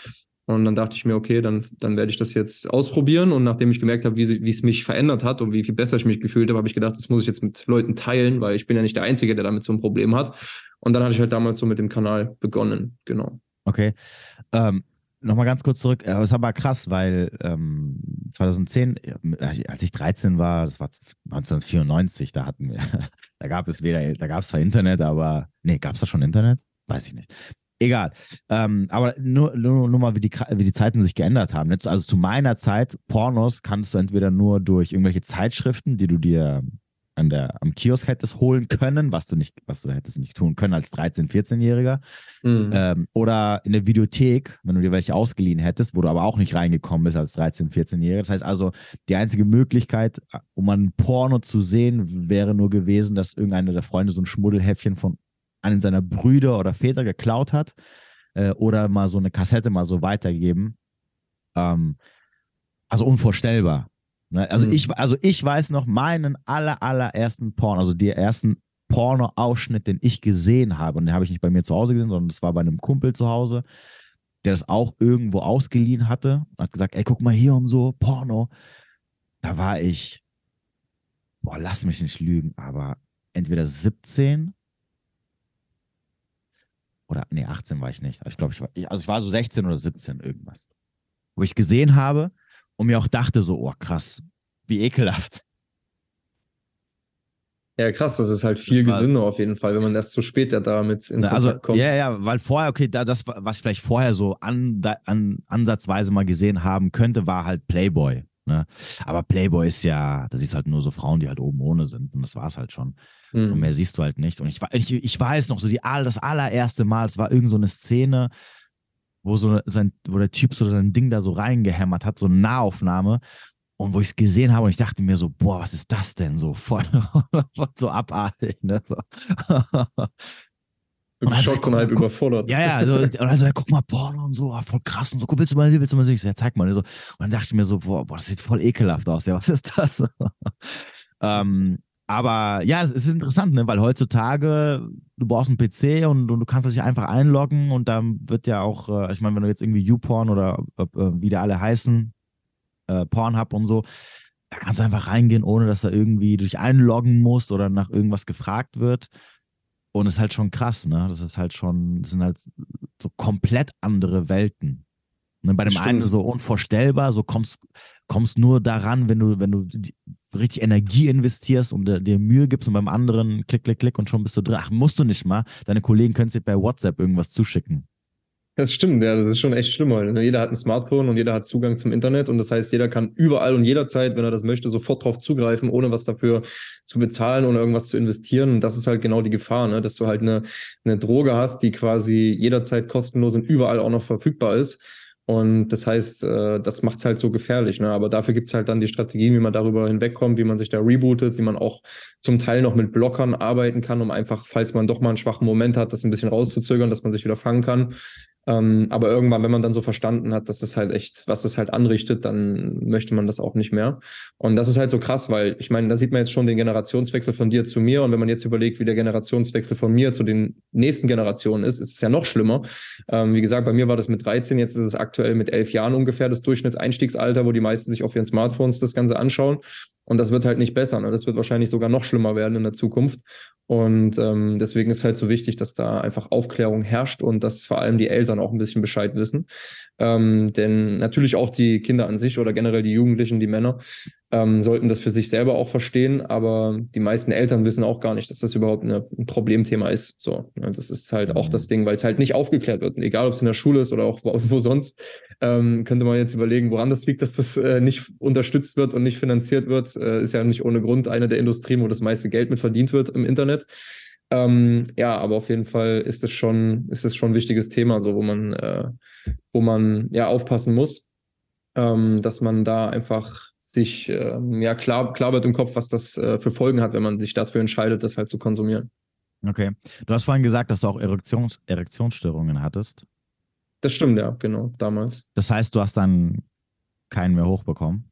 Und dann dachte ich mir, okay, dann, dann werde ich das jetzt ausprobieren. Und nachdem ich gemerkt habe, wie, wie es mich verändert hat und wie viel besser ich mich gefühlt habe, habe ich gedacht, das muss ich jetzt mit Leuten teilen, weil ich bin ja nicht der Einzige, der damit so ein Problem hat. Und dann hatte ich halt damals so mit dem Kanal begonnen, genau. Okay. Ähm, Nochmal ganz kurz zurück. Das ist aber krass, weil ähm, 2010, als ich 13 war, das war 1994, da hatten wir, da gab es weder, da gab es zwar Internet, aber nee, gab es da schon Internet? Weiß ich nicht. Egal. Ähm, aber nur, nur, nur mal, wie die, wie die Zeiten sich geändert haben. Also zu meiner Zeit, Pornos kannst du entweder nur durch irgendwelche Zeitschriften, die du dir an der, am Kiosk hättest holen können, was du nicht, was du hättest nicht tun können als 13-, 14-Jähriger. Mhm. Ähm, oder in der Videothek, wenn du dir welche ausgeliehen hättest, wo du aber auch nicht reingekommen bist als 13-, 14-Jähriger. Das heißt also, die einzige Möglichkeit, um ein Porno zu sehen, wäre nur gewesen, dass irgendeiner der Freunde so ein Schmuddelhäffchen von einen seiner Brüder oder Väter geklaut hat äh, oder mal so eine Kassette mal so weitergegeben. Ähm, also unvorstellbar. Ne? Also, mhm. ich, also ich weiß noch meinen aller, allerersten Porno, also die ersten Porno-Ausschnitt, den ich gesehen habe. Und den habe ich nicht bei mir zu Hause gesehen, sondern das war bei einem Kumpel zu Hause, der das auch irgendwo ausgeliehen hatte und hat gesagt, ey, guck mal hier und so, Porno. Da war ich, boah, lass mich nicht lügen, aber entweder 17 oder nee, 18 war ich nicht. Ich glaube, ich war, also ich war so 16 oder 17 irgendwas. Wo ich gesehen habe und mir auch dachte so, oh krass, wie ekelhaft. Ja, krass, das ist halt viel war, gesünder auf jeden Fall, wenn man erst so später damit in also, Kontakt kommt. Ja, ja, weil vorher, okay, da, das, was ich vielleicht vorher so an, an, ansatzweise mal gesehen haben könnte, war halt Playboy. Ne? Aber Playboy ist ja, da siehst du halt nur so Frauen, die halt oben ohne sind und das war es halt schon. Mhm. Und mehr siehst du halt nicht. Und ich, ich, ich weiß noch, so die, das allererste Mal, es war irgend so eine Szene, wo, so sein, wo der Typ so sein Ding da so reingehämmert hat, so eine Nahaufnahme. Und wo ich es gesehen habe und ich dachte mir so, boah, was ist das denn so? Voll, so abartig, ne? So. Und Schock und halb überfordert. Ja, ja, also, also, ja, guck mal, Porno und so, ah, voll krass und so, guck, willst du mal sehen, willst du mal sehen? Ja, zeig mal. Und, so. und dann dachte ich mir so, boah, boah, das sieht voll ekelhaft aus, ja, was ist das? ähm, aber ja, es ist interessant, ne? weil heutzutage, du brauchst einen PC und, und du kannst dich einfach einloggen und dann wird ja auch, äh, ich meine, wenn du jetzt irgendwie YouPorn oder äh, wie die alle heißen, äh, Pornhub und so, da kannst du einfach reingehen, ohne dass da irgendwie dich einloggen musst oder nach irgendwas gefragt wird. Und es ist halt schon krass, ne? Das ist halt schon, das sind halt so komplett andere Welten. Ne? Bei dem einen so unvorstellbar, so kommst, kommst nur daran, wenn du, wenn du richtig Energie investierst und dir Mühe gibst und beim anderen klick, klick, klick und schon bist du drin. Ach, musst du nicht mal. Deine Kollegen können dir bei WhatsApp irgendwas zuschicken. Das stimmt, ja, das ist schon echt schlimm heute. Jeder hat ein Smartphone und jeder hat Zugang zum Internet und das heißt, jeder kann überall und jederzeit, wenn er das möchte, sofort drauf zugreifen, ohne was dafür zu bezahlen oder irgendwas zu investieren. Und das ist halt genau die Gefahr, ne? dass du halt eine, eine Droge hast, die quasi jederzeit kostenlos und überall auch noch verfügbar ist und das heißt, äh, das macht es halt so gefährlich. Ne? Aber dafür gibt es halt dann die Strategien, wie man darüber hinwegkommt, wie man sich da rebootet, wie man auch zum Teil noch mit Blockern arbeiten kann, um einfach, falls man doch mal einen schwachen Moment hat, das ein bisschen rauszuzögern, dass man sich wieder fangen kann. Ähm, aber irgendwann, wenn man dann so verstanden hat, dass das halt echt, was das halt anrichtet, dann möchte man das auch nicht mehr. Und das ist halt so krass, weil ich meine, da sieht man jetzt schon den Generationswechsel von dir zu mir. Und wenn man jetzt überlegt, wie der Generationswechsel von mir zu den nächsten Generationen ist, ist es ja noch schlimmer. Ähm, wie gesagt, bei mir war das mit 13, jetzt ist es aktuell mit 11 Jahren ungefähr das Durchschnittseinstiegsalter, wo die meisten sich auf ihren Smartphones das Ganze anschauen. Und das wird halt nicht besser. Ne? Das wird wahrscheinlich sogar noch schlimmer werden in der Zukunft. Und ähm, deswegen ist halt so wichtig, dass da einfach Aufklärung herrscht und dass vor allem die Eltern auch ein bisschen Bescheid wissen. Ähm, denn natürlich auch die Kinder an sich oder generell die Jugendlichen, die Männer, ähm, sollten das für sich selber auch verstehen. Aber die meisten Eltern wissen auch gar nicht, dass das überhaupt eine, ein Problemthema ist. So, ne? das ist halt auch das Ding, weil es halt nicht aufgeklärt wird. Egal, ob es in der Schule ist oder auch wo, wo sonst, ähm, könnte man jetzt überlegen, woran das liegt, dass das äh, nicht unterstützt wird und nicht finanziert wird. Äh, ist ja nicht ohne Grund eine der Industrien, wo das meiste Geld mit verdient wird im Internet. Ähm, ja, aber auf jeden Fall ist es schon, ist es schon ein wichtiges Thema, so wo man, äh, wo man ja aufpassen muss, ähm, dass man da einfach sich ähm, ja klar, klar wird im Kopf, was das äh, für Folgen hat, wenn man sich dafür entscheidet, das halt zu konsumieren. Okay. Du hast vorhin gesagt, dass du auch Erektions Erektionsstörungen hattest. Das stimmt, ja, genau, damals. Das heißt, du hast dann keinen mehr hochbekommen?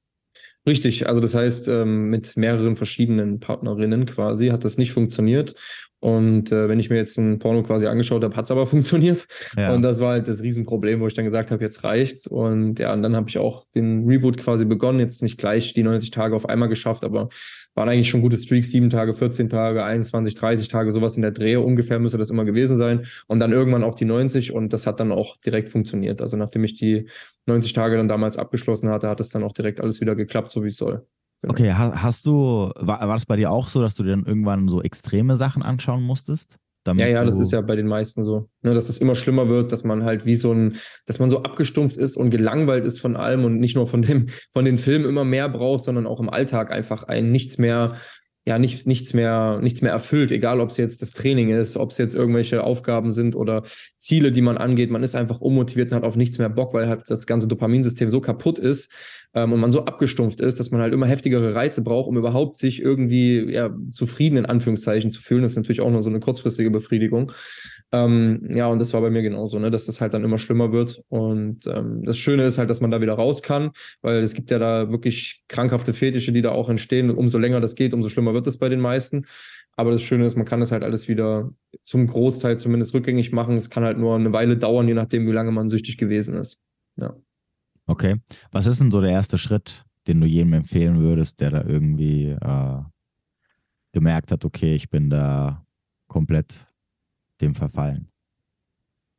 Richtig, also das heißt, ähm, mit mehreren verschiedenen Partnerinnen quasi hat das nicht funktioniert. Und äh, wenn ich mir jetzt ein Porno quasi angeschaut habe, hat es aber funktioniert. Ja. Und das war halt das Riesenproblem, wo ich dann gesagt habe, jetzt reicht's. Und ja, und dann habe ich auch den Reboot quasi begonnen. Jetzt nicht gleich die 90 Tage auf einmal geschafft, aber waren eigentlich schon gute Streaks, sieben Tage, 14 Tage, 21, 30 Tage, sowas in der Dreh. Ungefähr müsste das immer gewesen sein. Und dann irgendwann auch die 90 und das hat dann auch direkt funktioniert. Also nachdem ich die 90 Tage dann damals abgeschlossen hatte, hat es dann auch direkt alles wieder geklappt, so wie es soll. Genau. Okay, hast du, war, war das bei dir auch so, dass du dir dann irgendwann so extreme Sachen anschauen musstest? ja, ja, das ist ja bei den meisten so, ne, dass es immer schlimmer wird, dass man halt wie so ein, dass man so abgestumpft ist und gelangweilt ist von allem und nicht nur von dem, von den Filmen immer mehr braucht, sondern auch im Alltag einfach ein nichts mehr ja nicht, nichts mehr, nichts mehr erfüllt, egal ob es jetzt das Training ist, ob es jetzt irgendwelche Aufgaben sind oder Ziele, die man angeht. Man ist einfach unmotiviert und hat auf nichts mehr Bock, weil halt das ganze Dopaminsystem so kaputt ist ähm, und man so abgestumpft ist, dass man halt immer heftigere Reize braucht, um überhaupt sich irgendwie ja, zufrieden in Anführungszeichen zu fühlen. Das ist natürlich auch nur so eine kurzfristige Befriedigung. Ähm, ja, und das war bei mir genauso, ne, dass das halt dann immer schlimmer wird. Und ähm, das Schöne ist halt, dass man da wieder raus kann, weil es gibt ja da wirklich krankhafte Fetische, die da auch entstehen. Und umso länger das geht, umso schlimmer wird es bei den meisten. Aber das Schöne ist, man kann das halt alles wieder zum Großteil zumindest rückgängig machen. Es kann halt nur eine Weile dauern, je nachdem, wie lange man süchtig gewesen ist. Ja. Okay. Was ist denn so der erste Schritt, den du jedem empfehlen würdest, der da irgendwie äh, gemerkt hat, okay, ich bin da komplett dem verfallen?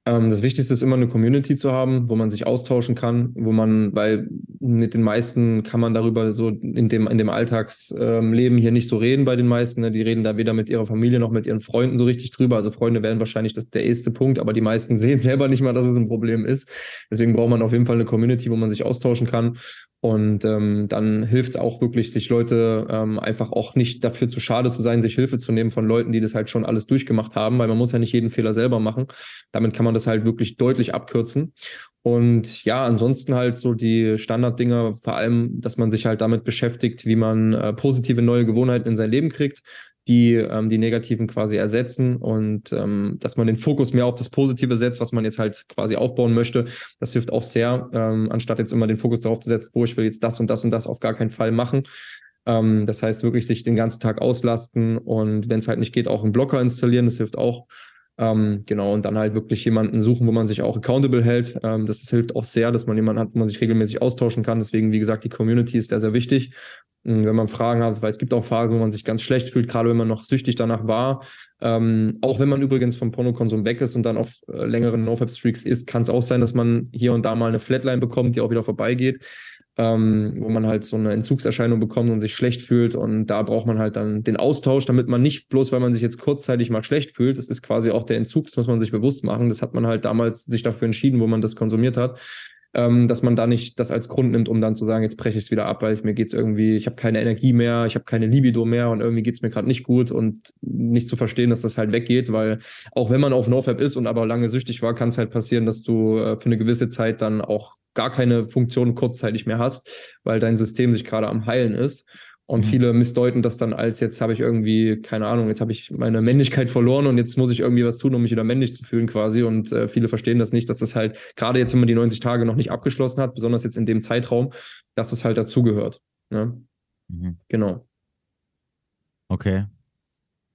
Ähm, das Wichtigste ist immer eine Community zu haben, wo man sich austauschen kann, wo man, weil mit den meisten kann man darüber so in dem, in dem Alltagsleben hier nicht so reden bei den meisten. Ne? Die reden da weder mit ihrer Familie noch mit ihren Freunden so richtig drüber. Also Freunde wären wahrscheinlich das der erste Punkt, aber die meisten sehen selber nicht mal, dass es ein Problem ist. Deswegen braucht man auf jeden Fall eine Community, wo man sich austauschen kann. Und ähm, dann hilft es auch wirklich, sich Leute ähm, einfach auch nicht dafür zu schade zu sein, sich Hilfe zu nehmen von Leuten, die das halt schon alles durchgemacht haben, weil man muss ja nicht jeden Fehler selber machen. Damit kann man das halt wirklich deutlich abkürzen. Und ja, ansonsten halt so die Standarddinge, vor allem, dass man sich halt damit beschäftigt, wie man äh, positive neue Gewohnheiten in sein Leben kriegt, die ähm, die negativen quasi ersetzen und ähm, dass man den Fokus mehr auf das Positive setzt, was man jetzt halt quasi aufbauen möchte. Das hilft auch sehr, ähm, anstatt jetzt immer den Fokus darauf zu setzen, wo ich will jetzt das und das und das auf gar keinen Fall machen. Ähm, das heißt wirklich sich den ganzen Tag auslasten und wenn es halt nicht geht, auch einen Blocker installieren. Das hilft auch. Ähm, genau, und dann halt wirklich jemanden suchen, wo man sich auch accountable hält. Ähm, das, das, hilft auch sehr, dass man jemanden hat, wo man sich regelmäßig austauschen kann. Deswegen, wie gesagt, die Community ist sehr, sehr wichtig. Ähm, wenn man Fragen hat, weil es gibt auch Phasen, wo man sich ganz schlecht fühlt, gerade wenn man noch süchtig danach war. Ähm, auch wenn man übrigens vom Pornokonsum weg ist und dann auf äh, längeren NoFap-Streaks ist, kann es auch sein, dass man hier und da mal eine Flatline bekommt, die auch wieder vorbeigeht ähm, wo man halt so eine Entzugserscheinung bekommt und sich schlecht fühlt. Und da braucht man halt dann den Austausch, damit man nicht bloß, weil man sich jetzt kurzzeitig mal schlecht fühlt, das ist quasi auch der Entzug, das muss man sich bewusst machen. Das hat man halt damals sich dafür entschieden, wo man das konsumiert hat. Ähm, dass man da nicht das als Grund nimmt, um dann zu sagen, jetzt breche ich es wieder ab, weil es mir geht's irgendwie, ich habe keine Energie mehr, ich habe keine Libido mehr und irgendwie geht's mir gerade nicht gut und nicht zu verstehen, dass das halt weggeht, weil auch wenn man auf NoFap ist und aber lange süchtig war, kann es halt passieren, dass du äh, für eine gewisse Zeit dann auch gar keine Funktion kurzzeitig mehr hast, weil dein System sich gerade am Heilen ist. Und mhm. viele missdeuten das dann als, jetzt habe ich irgendwie, keine Ahnung, jetzt habe ich meine Männlichkeit verloren und jetzt muss ich irgendwie was tun, um mich wieder männlich zu fühlen quasi. Und äh, viele verstehen das nicht, dass das halt, gerade jetzt, wenn man die 90 Tage noch nicht abgeschlossen hat, besonders jetzt in dem Zeitraum, dass es halt dazugehört. Ne? Mhm. Genau. Okay.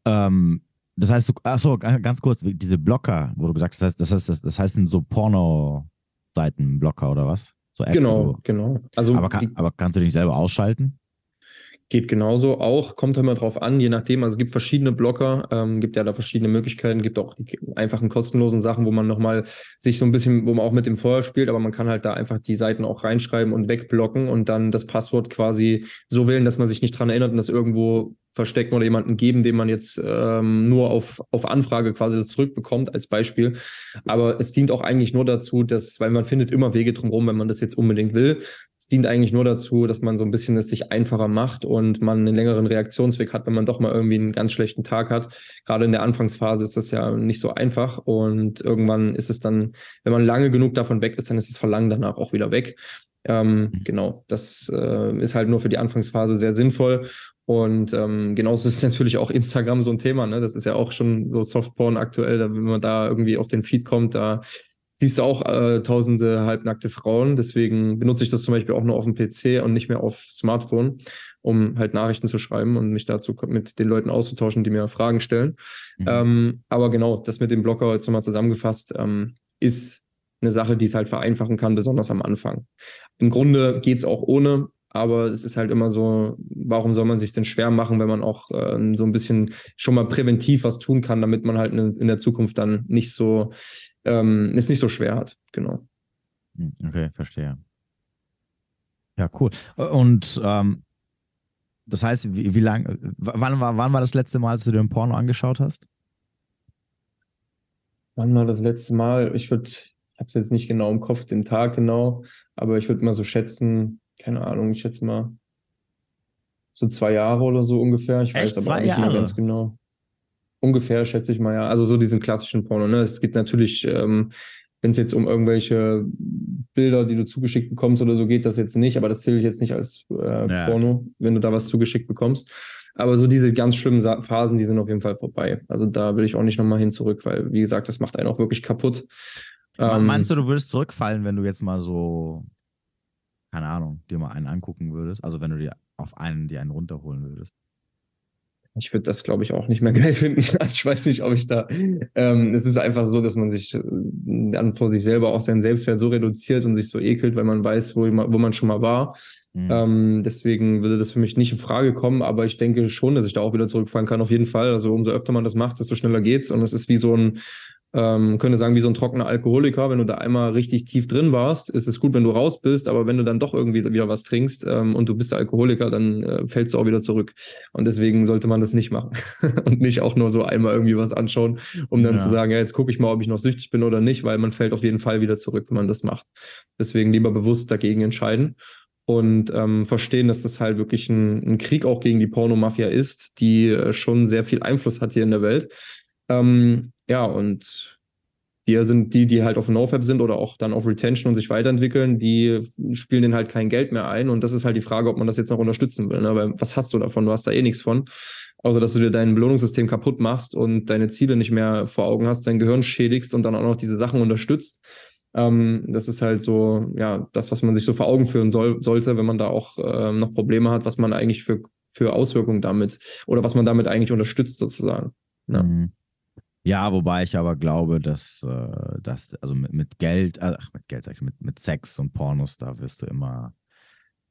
Ähm, das heißt, du, achso, ganz kurz, diese Blocker, wo du gesagt hast, das heißt, das heißt, das heißt so Porno, Seitenblocker oder was? So Apps, genau, genau. Also aber, kann, die, aber kannst du dich selber ausschalten? Geht genauso auch, kommt immer drauf an, je nachdem. Also es gibt verschiedene Blocker, ähm, gibt ja da verschiedene Möglichkeiten, gibt auch die einfachen kostenlosen Sachen, wo man nochmal sich so ein bisschen, wo man auch mit dem Feuer spielt, aber man kann halt da einfach die Seiten auch reinschreiben und wegblocken und dann das Passwort quasi so wählen, dass man sich nicht dran erinnert und das irgendwo verstecken oder jemanden geben, den man jetzt ähm, nur auf, auf Anfrage quasi das zurückbekommt als Beispiel. Aber es dient auch eigentlich nur dazu, dass, weil man findet immer Wege drumherum, wenn man das jetzt unbedingt will. Dient eigentlich nur dazu, dass man so ein bisschen es sich einfacher macht und man einen längeren Reaktionsweg hat, wenn man doch mal irgendwie einen ganz schlechten Tag hat. Gerade in der Anfangsphase ist das ja nicht so einfach und irgendwann ist es dann, wenn man lange genug davon weg ist, dann ist das Verlangen danach auch wieder weg. Ähm, mhm. genau, das äh, ist halt nur für die Anfangsphase sehr sinnvoll. Und ähm, genauso ist natürlich auch Instagram so ein Thema. Ne? Das ist ja auch schon so Softporn aktuell. Da, wenn man da irgendwie auf den Feed kommt, da siehst du auch äh, tausende halbnackte Frauen. Deswegen benutze ich das zum Beispiel auch nur auf dem PC und nicht mehr auf Smartphone, um halt Nachrichten zu schreiben und mich dazu mit den Leuten auszutauschen, die mir Fragen stellen. Mhm. Ähm, aber genau, das mit dem Blocker jetzt nochmal zusammengefasst, ähm, ist eine Sache, die es halt vereinfachen kann, besonders am Anfang. Im Grunde geht es auch ohne, aber es ist halt immer so, warum soll man sich denn schwer machen, wenn man auch äh, so ein bisschen schon mal präventiv was tun kann, damit man halt in, in der Zukunft dann nicht so ähm, es nicht so schwer hat. Genau. Hm, okay, verstehe. Ja, cool. Und ähm, das heißt, wie, wie lange, wann war, wann war das letzte Mal, als du den Porno angeschaut hast? Wann war das letzte Mal? Ich würde, ich habe es jetzt nicht genau im Kopf, den Tag genau, aber ich würde mal so schätzen, keine Ahnung, ich schätze mal so zwei Jahre oder so ungefähr. Ich weiß Echt? aber nicht Jahre? mehr ganz genau. Ungefähr, schätze ich mal, ja. Also so diesen klassischen Porno. Ne? Es gibt natürlich, ähm, wenn es jetzt um irgendwelche Bilder, die du zugeschickt bekommst oder so geht, das jetzt nicht, aber das zähle ich jetzt nicht als äh, ja. Porno, wenn du da was zugeschickt bekommst. Aber so diese ganz schlimmen Phasen, die sind auf jeden Fall vorbei. Also da will ich auch nicht nochmal hin zurück, weil, wie gesagt, das macht einen auch wirklich kaputt. Ähm, Meinst du, du würdest zurückfallen, wenn du jetzt mal so, keine Ahnung, dir mal einen angucken würdest? Also wenn du dir auf einen, dir einen runterholen würdest? Ich würde das, glaube ich, auch nicht mehr geil finden. Also ich weiß nicht, ob ich da. Ähm, es ist einfach so, dass man sich äh, dann vor sich selber auch seinen Selbstwert so reduziert und sich so ekelt, weil man weiß, wo, wo man schon mal war. Mhm. Ähm, deswegen würde das für mich nicht in Frage kommen, aber ich denke schon, dass ich da auch wieder zurückfallen kann, auf jeden Fall. Also umso öfter man das macht, desto schneller geht's. Und es ist wie so ein ähm, könnte sagen, wie so ein trockener Alkoholiker, wenn du da einmal richtig tief drin warst, ist es gut, wenn du raus bist, aber wenn du dann doch irgendwie wieder was trinkst ähm, und du bist der Alkoholiker, dann äh, fällst du auch wieder zurück. Und deswegen sollte man das nicht machen und nicht auch nur so einmal irgendwie was anschauen, um dann ja. zu sagen, ja, jetzt gucke ich mal, ob ich noch süchtig bin oder nicht, weil man fällt auf jeden Fall wieder zurück, wenn man das macht. Deswegen lieber bewusst dagegen entscheiden und ähm, verstehen, dass das halt wirklich ein, ein Krieg auch gegen die Pornomafia ist, die äh, schon sehr viel Einfluss hat hier in der Welt. Ähm, ja, und wir sind die, die halt auf NoFap sind oder auch dann auf Retention und sich weiterentwickeln, die spielen den halt kein Geld mehr ein. Und das ist halt die Frage, ob man das jetzt noch unterstützen will. Ne? Weil was hast du davon? Du hast da eh nichts von. Außer dass du dir dein Belohnungssystem kaputt machst und deine Ziele nicht mehr vor Augen hast, dein Gehirn schädigst und dann auch noch diese Sachen unterstützt. Ähm, das ist halt so, ja, das, was man sich so vor Augen führen soll, sollte, wenn man da auch äh, noch Probleme hat, was man eigentlich für, für Auswirkungen damit oder was man damit eigentlich unterstützt sozusagen. Ja. Mhm. Ja, wobei ich aber glaube, dass, äh, dass also mit, mit Geld, äh, ach, mit Geld sag ich, mit, mit Sex und Pornos, da wirst du immer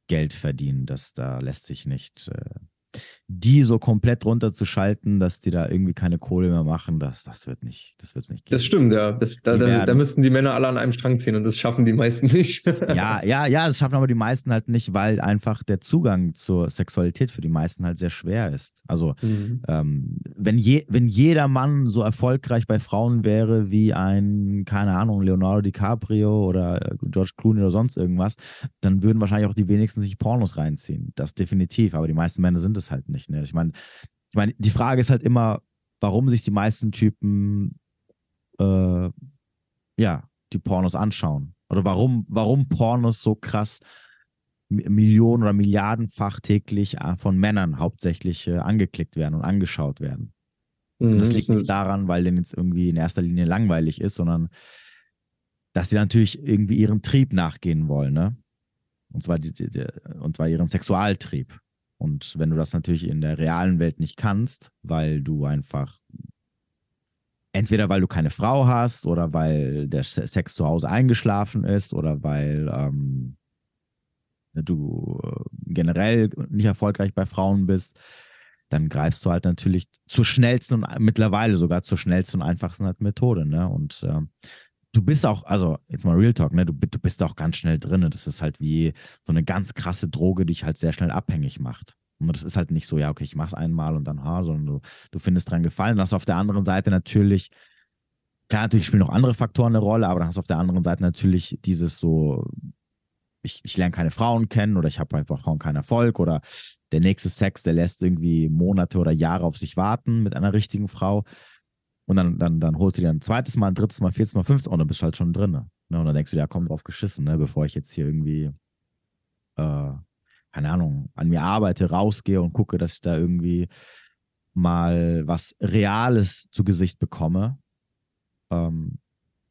Geld verdienen. Das, da lässt sich nicht äh, die so komplett runterzuschalten, dass die da irgendwie keine Kohle mehr machen, das, das wird nicht, das wird's nicht geben. Das stimmt, ja. Das, da, da, da, müssten die Männer alle an einem Strang ziehen und das schaffen die meisten nicht. ja, ja, ja, das schaffen aber die meisten halt nicht, weil einfach der Zugang zur Sexualität für die meisten halt sehr schwer ist. Also mhm. ähm, wenn, je, wenn jeder Mann so erfolgreich bei Frauen wäre wie ein, keine Ahnung, Leonardo DiCaprio oder George Clooney oder sonst irgendwas, dann würden wahrscheinlich auch die wenigsten sich Pornos reinziehen. Das definitiv. Aber die meisten Männer sind es halt nicht. Ne? Ich meine, ich meine, die Frage ist halt immer, warum sich die meisten Typen äh, ja, die Pornos anschauen. Oder warum, warum Pornos so krass Millionen oder Milliardenfach täglich äh, von Männern hauptsächlich äh, angeklickt werden und angeschaut werden. Mhm, und das liegt nicht daran, weil denen jetzt irgendwie in erster Linie langweilig ist, sondern dass sie natürlich irgendwie ihrem Trieb nachgehen wollen, ne? Und zwar, die, die, und zwar ihren Sexualtrieb. Und wenn du das natürlich in der realen Welt nicht kannst, weil du einfach entweder weil du keine Frau hast oder weil der Sex zu Hause eingeschlafen ist oder weil ähm, du äh, generell nicht erfolgreich bei Frauen bist, dann greifst du halt natürlich zur schnellsten und mittlerweile sogar zur schnellsten und einfachsten halt Methode. Ne? Und äh, du bist auch, also jetzt mal Real Talk, ne? Du, du bist auch ganz schnell drin. Das ist halt wie so eine ganz krasse Droge, die dich halt sehr schnell abhängig macht. Und das ist halt nicht so, ja, okay, ich mach's einmal und dann, ha, sondern du, du findest dran gefallen. Dann hast auf der anderen Seite natürlich, klar, natürlich spielen noch andere Faktoren eine Rolle, aber dann hast du auf der anderen Seite natürlich dieses so, ich, ich lerne keine Frauen kennen oder ich habe bei Frauen keinen Erfolg oder der nächste Sex, der lässt irgendwie Monate oder Jahre auf sich warten mit einer richtigen Frau. Und dann, dann, dann holst du dir ein zweites Mal, ein drittes Mal, viertes Mal, fünftes Mal und dann bist du halt schon drin. Ne? Und dann denkst du dir, ja, komm drauf geschissen, ne? bevor ich jetzt hier irgendwie, äh, keine Ahnung, an mir arbeite, rausgehe und gucke, dass ich da irgendwie mal was Reales zu Gesicht bekomme. Ähm,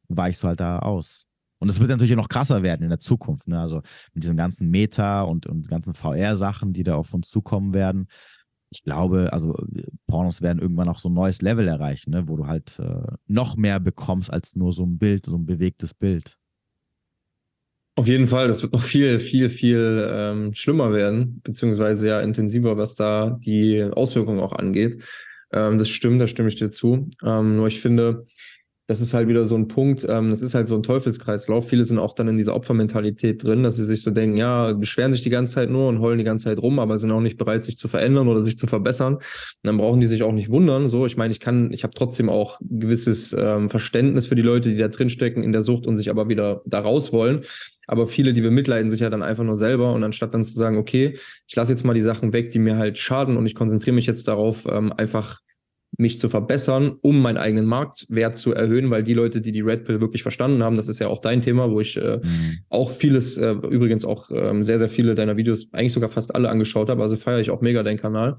weichst du halt da aus. Und es wird natürlich noch krasser werden in der Zukunft. Ne? Also mit diesen ganzen Meta und, und ganzen VR-Sachen, die da auf uns zukommen werden. Ich glaube, also Pornos werden irgendwann auch so ein neues Level erreichen, ne? wo du halt äh, noch mehr bekommst als nur so ein Bild, so ein bewegtes Bild. Auf jeden Fall, das wird noch viel, viel, viel ähm, schlimmer werden, beziehungsweise ja intensiver, was da die Auswirkungen auch angeht. Ähm, das stimmt, da stimme ich dir zu. Ähm, nur ich finde, das ist halt wieder so ein Punkt, ähm, das ist halt so ein Teufelskreislauf. Viele sind auch dann in dieser Opfermentalität drin, dass sie sich so denken, ja, beschweren sich die ganze Zeit nur und heulen die ganze Zeit rum, aber sind auch nicht bereit, sich zu verändern oder sich zu verbessern. Und dann brauchen die sich auch nicht wundern. So, ich meine, ich kann, ich habe trotzdem auch gewisses ähm, Verständnis für die Leute, die da drinstecken in der Sucht und sich aber wieder da raus wollen. Aber viele, die bemitleiden sich ja dann einfach nur selber und anstatt dann zu sagen, okay, ich lasse jetzt mal die Sachen weg, die mir halt schaden und ich konzentriere mich jetzt darauf, ähm, einfach mich zu verbessern, um meinen eigenen Marktwert zu erhöhen, weil die Leute, die die Red Pill wirklich verstanden haben, das ist ja auch dein Thema, wo ich äh, mhm. auch vieles, äh, übrigens auch ähm, sehr, sehr viele deiner Videos, eigentlich sogar fast alle angeschaut habe, also feiere ich auch mega deinen Kanal,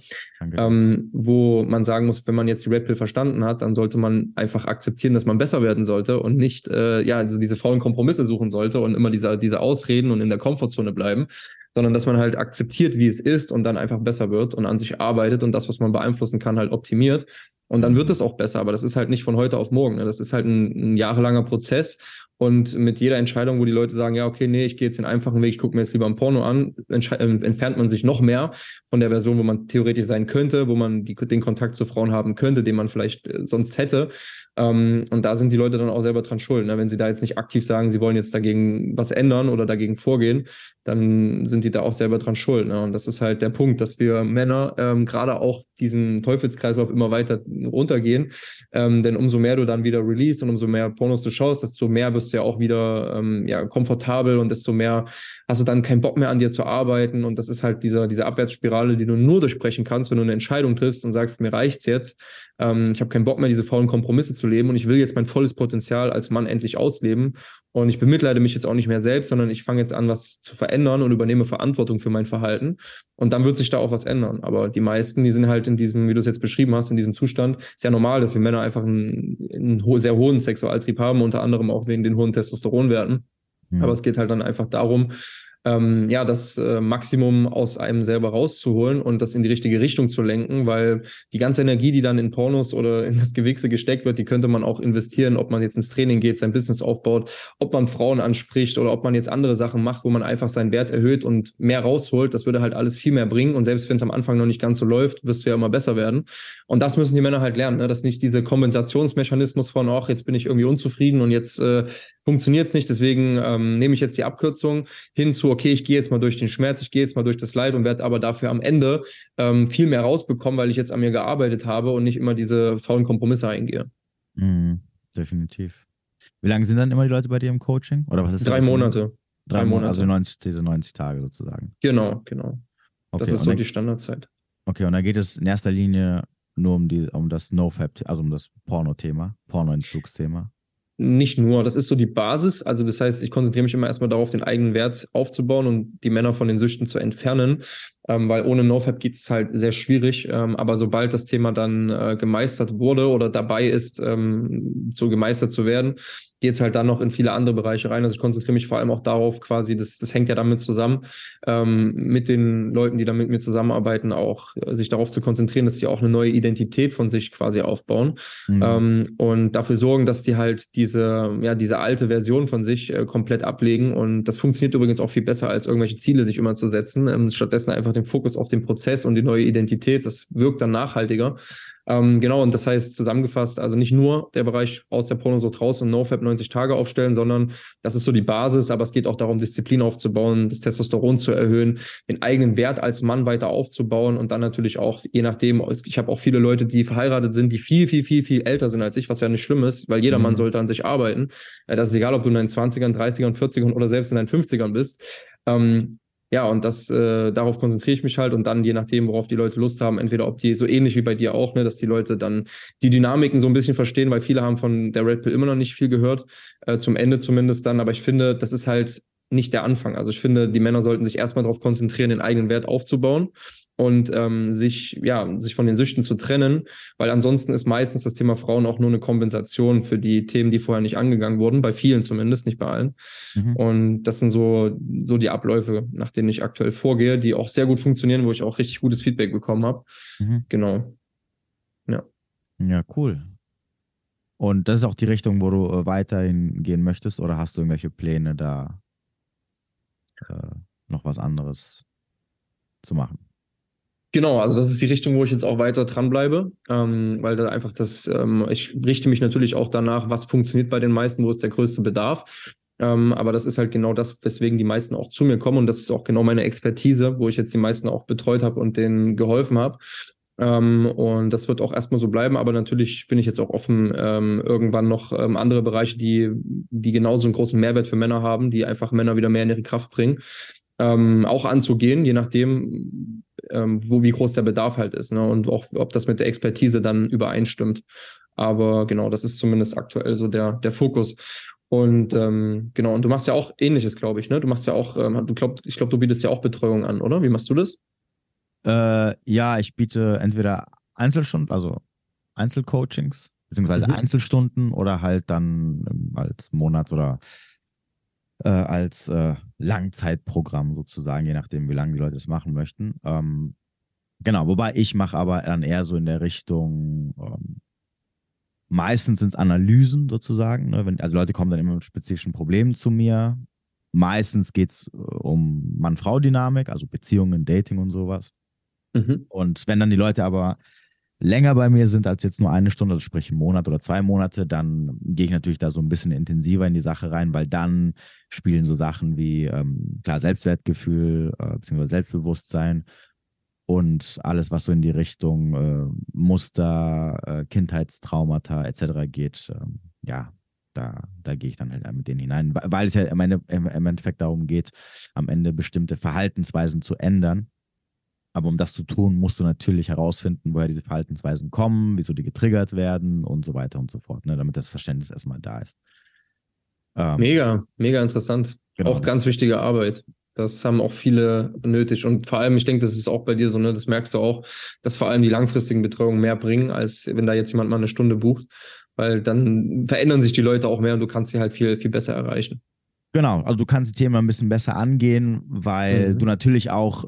ähm, wo man sagen muss, wenn man jetzt die Red Pill verstanden hat, dann sollte man einfach akzeptieren, dass man besser werden sollte und nicht, äh, ja, also diese faulen Kompromisse suchen sollte und immer diese, diese Ausreden und in der Komfortzone bleiben, sondern dass man halt akzeptiert, wie es ist und dann einfach besser wird und an sich arbeitet und das, was man beeinflussen kann, halt optimiert. Und dann wird es auch besser, aber das ist halt nicht von heute auf morgen. Ne? Das ist halt ein, ein jahrelanger Prozess. Und mit jeder Entscheidung, wo die Leute sagen, ja, okay, nee, ich gehe jetzt den einfachen Weg, ich gucke mir jetzt lieber ein Porno an, äh, entfernt man sich noch mehr von der Version, wo man theoretisch sein könnte, wo man die, den Kontakt zu Frauen haben könnte, den man vielleicht äh, sonst hätte. Ähm, und da sind die Leute dann auch selber dran schuld. Ne? Wenn sie da jetzt nicht aktiv sagen, sie wollen jetzt dagegen was ändern oder dagegen vorgehen, dann sind die da auch selber dran schuld. Ne? Und das ist halt der Punkt, dass wir Männer ähm, gerade auch diesen Teufelskreislauf immer weiter runtergehen. Ähm, denn umso mehr du dann wieder release und umso mehr Pornos du schaust, desto mehr wirst du ja auch wieder ähm, ja, komfortabel und desto mehr hast du dann keinen Bock mehr an dir zu arbeiten. Und das ist halt dieser, diese Abwärtsspirale, die du nur durchbrechen kannst, wenn du eine Entscheidung triffst und sagst, mir reicht's jetzt. Ähm, ich habe keinen Bock mehr, diese faulen Kompromisse zu leben und ich will jetzt mein volles Potenzial als Mann endlich ausleben. Und ich bemitleide mich jetzt auch nicht mehr selbst, sondern ich fange jetzt an, was zu verändern und übernehme Verantwortung für mein Verhalten. Und dann wird sich da auch was ändern. Aber die meisten, die sind halt in diesem, wie du es jetzt beschrieben hast, in diesem Zustand. Ist ja normal, dass wir Männer einfach einen, einen sehr hohen Sexualtrieb haben, unter anderem auch wegen den hohen Testosteronwerten. Mhm. Aber es geht halt dann einfach darum, ähm, ja, das äh, Maximum aus einem selber rauszuholen und das in die richtige Richtung zu lenken, weil die ganze Energie, die dann in Pornos oder in das Gewichse gesteckt wird, die könnte man auch investieren, ob man jetzt ins Training geht, sein Business aufbaut, ob man Frauen anspricht oder ob man jetzt andere Sachen macht, wo man einfach seinen Wert erhöht und mehr rausholt. Das würde halt alles viel mehr bringen und selbst wenn es am Anfang noch nicht ganz so läuft, wirst du ja immer besser werden. Und das müssen die Männer halt lernen, ne? dass nicht diese Kompensationsmechanismus von, ach, jetzt bin ich irgendwie unzufrieden und jetzt äh, funktioniert es nicht, deswegen ähm, nehme ich jetzt die Abkürzung hin zu, okay, ich gehe jetzt mal durch den Schmerz, ich gehe jetzt mal durch das Leid und werde aber dafür am Ende ähm, viel mehr rausbekommen, weil ich jetzt an mir gearbeitet habe und nicht immer diese faulen Kompromisse eingehe. Mhm, definitiv. Wie lange sind dann immer die Leute bei dir im Coaching? Oder was ist Drei Monate. Drei, Drei Monate. Also 90, diese 90 Tage sozusagen. Genau, genau. Okay, das ist so dann, die Standardzeit. Okay, und dann geht es in erster Linie nur um, die, um das NoFap, also um das Porno-Thema, Porno-Entzugsthema nicht nur, das ist so die Basis. Also das heißt, ich konzentriere mich immer erstmal darauf, den eigenen Wert aufzubauen und die Männer von den Süchten zu entfernen, ähm, weil ohne NoFap geht es halt sehr schwierig. Ähm, aber sobald das Thema dann äh, gemeistert wurde oder dabei ist, ähm, so gemeistert zu werden, geht es halt dann noch in viele andere Bereiche rein. Also ich konzentriere mich vor allem auch darauf, quasi, das, das hängt ja damit zusammen, ähm, mit den Leuten, die da mit mir zusammenarbeiten, auch äh, sich darauf zu konzentrieren, dass sie auch eine neue Identität von sich quasi aufbauen mhm. ähm, und dafür sorgen, dass die halt diese, ja, diese alte Version von sich äh, komplett ablegen. Und das funktioniert übrigens auch viel besser, als irgendwelche Ziele sich immer zu setzen. Ähm, stattdessen einfach den Fokus auf den Prozess und die neue Identität. Das wirkt dann nachhaltiger. Ähm, genau, und das heißt zusammengefasst, also nicht nur der Bereich aus der Pornosucht raus und NoFap 90 Tage aufstellen, sondern das ist so die Basis, aber es geht auch darum, Disziplin aufzubauen, das Testosteron zu erhöhen, den eigenen Wert als Mann weiter aufzubauen und dann natürlich auch, je nachdem, ich habe auch viele Leute, die verheiratet sind, die viel, viel, viel, viel älter sind als ich, was ja nicht schlimm ist, weil jeder mhm. Mann sollte an sich arbeiten. Äh, das ist egal, ob du in deinen 20ern, 30ern, 40ern oder selbst in deinen 50ern bist. Ähm, ja, und das, äh, darauf konzentriere ich mich halt und dann, je nachdem, worauf die Leute Lust haben, entweder ob die so ähnlich wie bei dir auch, ne, dass die Leute dann die Dynamiken so ein bisschen verstehen, weil viele haben von der Red Pill immer noch nicht viel gehört, äh, zum Ende zumindest dann, aber ich finde, das ist halt nicht der Anfang. Also ich finde, die Männer sollten sich erstmal darauf konzentrieren, den eigenen Wert aufzubauen und ähm, sich, ja, sich von den Süchten zu trennen, weil ansonsten ist meistens das Thema Frauen auch nur eine Kompensation für die Themen, die vorher nicht angegangen wurden, bei vielen zumindest, nicht bei allen. Mhm. Und das sind so, so die Abläufe, nach denen ich aktuell vorgehe, die auch sehr gut funktionieren, wo ich auch richtig gutes Feedback bekommen habe. Mhm. Genau. Ja. Ja, cool. Und das ist auch die Richtung, wo du äh, weiterhin gehen möchtest, oder hast du irgendwelche Pläne da äh, noch was anderes zu machen? Genau, also das ist die Richtung, wo ich jetzt auch weiter dranbleibe, ähm, weil da einfach das, ähm, ich richte mich natürlich auch danach, was funktioniert bei den meisten, wo ist der größte Bedarf. Ähm, aber das ist halt genau das, weswegen die meisten auch zu mir kommen und das ist auch genau meine Expertise, wo ich jetzt die meisten auch betreut habe und denen geholfen habe. Ähm, und das wird auch erstmal so bleiben, aber natürlich bin ich jetzt auch offen, ähm, irgendwann noch ähm, andere Bereiche, die, die genauso einen großen Mehrwert für Männer haben, die einfach Männer wieder mehr in ihre Kraft bringen, ähm, auch anzugehen, je nachdem, ähm, wo wie groß der Bedarf halt ist ne? und auch ob das mit der Expertise dann übereinstimmt. Aber genau, das ist zumindest aktuell so der, der Fokus. Und ähm, genau, und du machst ja auch ähnliches, glaube ich, ne? Du machst ja auch, ähm, du glaub, ich glaube, du bietest ja auch Betreuung an, oder? Wie machst du das? Äh, ja, ich biete entweder Einzelstunden, also Einzelcoachings, beziehungsweise mhm. Einzelstunden oder halt dann ähm, als Monats- oder äh, als äh, Langzeitprogramm sozusagen, je nachdem, wie lange die Leute das machen möchten. Ähm, genau, wobei ich mache aber dann eher so in der Richtung, ähm, meistens sind es Analysen sozusagen. Ne? Wenn, also Leute kommen dann immer mit spezifischen Problemen zu mir. Meistens geht es äh, um Mann-Frau-Dynamik, also Beziehungen, Dating und sowas. Mhm. Und wenn dann die Leute aber länger bei mir sind als jetzt nur eine Stunde, also sprich einen Monat oder zwei Monate, dann gehe ich natürlich da so ein bisschen intensiver in die Sache rein, weil dann spielen so Sachen wie ähm, klar Selbstwertgefühl äh, bzw. Selbstbewusstsein und alles, was so in die Richtung äh, Muster, äh, Kindheitstraumata etc. geht, ähm, ja, da, da gehe ich dann halt mit denen hinein, weil es ja im, Ende, im Endeffekt darum geht, am Ende bestimmte Verhaltensweisen zu ändern aber um das zu tun, musst du natürlich herausfinden, woher diese Verhaltensweisen kommen, wieso die getriggert werden und so weiter und so fort, ne, damit das Verständnis erstmal da ist. Ähm, mega, mega interessant. Genau, auch ganz wichtige Arbeit. Das haben auch viele nötig. Und vor allem, ich denke, das ist auch bei dir so, ne, das merkst du auch, dass vor allem die langfristigen Betreuungen mehr bringen, als wenn da jetzt jemand mal eine Stunde bucht. Weil dann verändern sich die Leute auch mehr und du kannst sie halt viel, viel besser erreichen. Genau, also du kannst das Thema ein bisschen besser angehen, weil mhm. du natürlich auch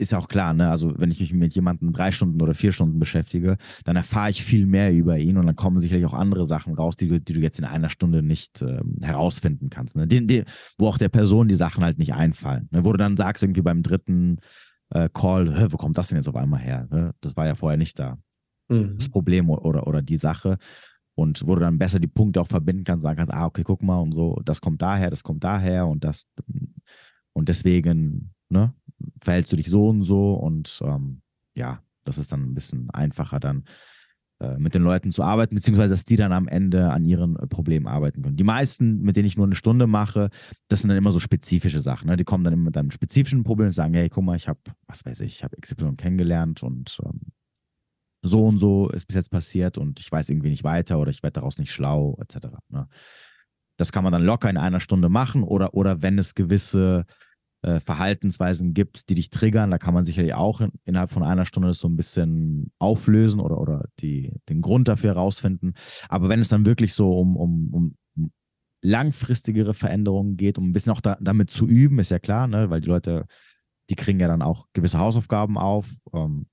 ist ja auch klar, ne? Also wenn ich mich mit jemandem drei Stunden oder vier Stunden beschäftige, dann erfahre ich viel mehr über ihn und dann kommen sicherlich auch andere Sachen raus, die, du, die du jetzt in einer Stunde nicht ähm, herausfinden kannst. Ne? Den, den, wo auch der Person die Sachen halt nicht einfallen. Ne? Wo du dann sagst, irgendwie beim dritten äh, Call, wo kommt das denn jetzt auf einmal her? Ne? Das war ja vorher nicht da. Mhm. Das Problem oder, oder die Sache. Und wo du dann besser die Punkte auch verbinden kannst, sagen kannst, ah, okay, guck mal und so, das kommt daher, das kommt daher und das und deswegen, ne, verhältst du dich so und so und ähm, ja, das ist dann ein bisschen einfacher dann äh, mit den Leuten zu arbeiten, beziehungsweise dass die dann am Ende an ihren äh, Problemen arbeiten können. Die meisten, mit denen ich nur eine Stunde mache, das sind dann immer so spezifische Sachen. Ne? Die kommen dann immer mit einem spezifischen Problem und sagen, hey, guck mal, ich habe, was weiß ich, ich habe XY kennengelernt und ähm, so und so ist bis jetzt passiert und ich weiß irgendwie nicht weiter oder ich werde daraus nicht schlau, etc. Ne? Das kann man dann locker in einer Stunde machen oder, oder wenn es gewisse äh, Verhaltensweisen gibt, die dich triggern. Da kann man sicherlich auch in, innerhalb von einer Stunde so ein bisschen auflösen oder, oder die, den Grund dafür herausfinden. Aber wenn es dann wirklich so um, um, um langfristigere Veränderungen geht, um ein bisschen auch da, damit zu üben, ist ja klar, ne? weil die Leute, die kriegen ja dann auch gewisse Hausaufgaben auf, ähm,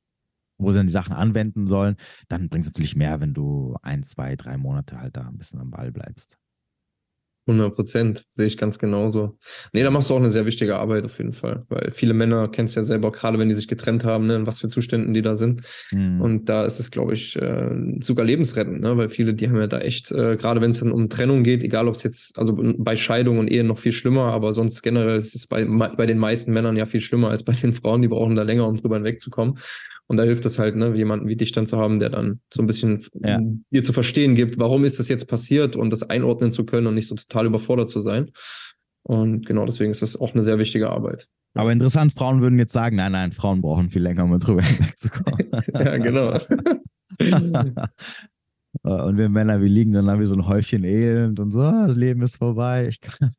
wo sie dann die Sachen anwenden sollen, dann bringt es natürlich mehr, wenn du ein, zwei, drei Monate halt da ein bisschen am Ball bleibst. 100 Prozent, sehe ich ganz genauso. Nee, da machst du auch eine sehr wichtige Arbeit auf jeden Fall, weil viele Männer kennst ja selber, gerade wenn die sich getrennt haben, ne, in was für Zuständen die da sind. Mhm. Und da ist es, glaube ich, äh, sogar lebensrettend, ne, weil viele, die haben ja da echt, äh, gerade wenn es dann um Trennung geht, egal ob es jetzt, also bei Scheidung und Ehe noch viel schlimmer, aber sonst generell ist es bei, bei den meisten Männern ja viel schlimmer als bei den Frauen, die brauchen da länger, um drüber hinwegzukommen. Und da hilft es halt, ne, jemanden wie dich dann zu haben, der dann so ein bisschen ja. dir zu verstehen gibt, warum ist das jetzt passiert und das einordnen zu können und nicht so total überfordert zu sein. Und genau deswegen ist das auch eine sehr wichtige Arbeit. Aber interessant, Frauen würden jetzt sagen, nein, nein, Frauen brauchen viel länger, um drüber hinwegzukommen. ja, genau. und wir Männer, wir liegen dann wie so ein Häufchen Elend und so, ah, das Leben ist vorbei. Ich kann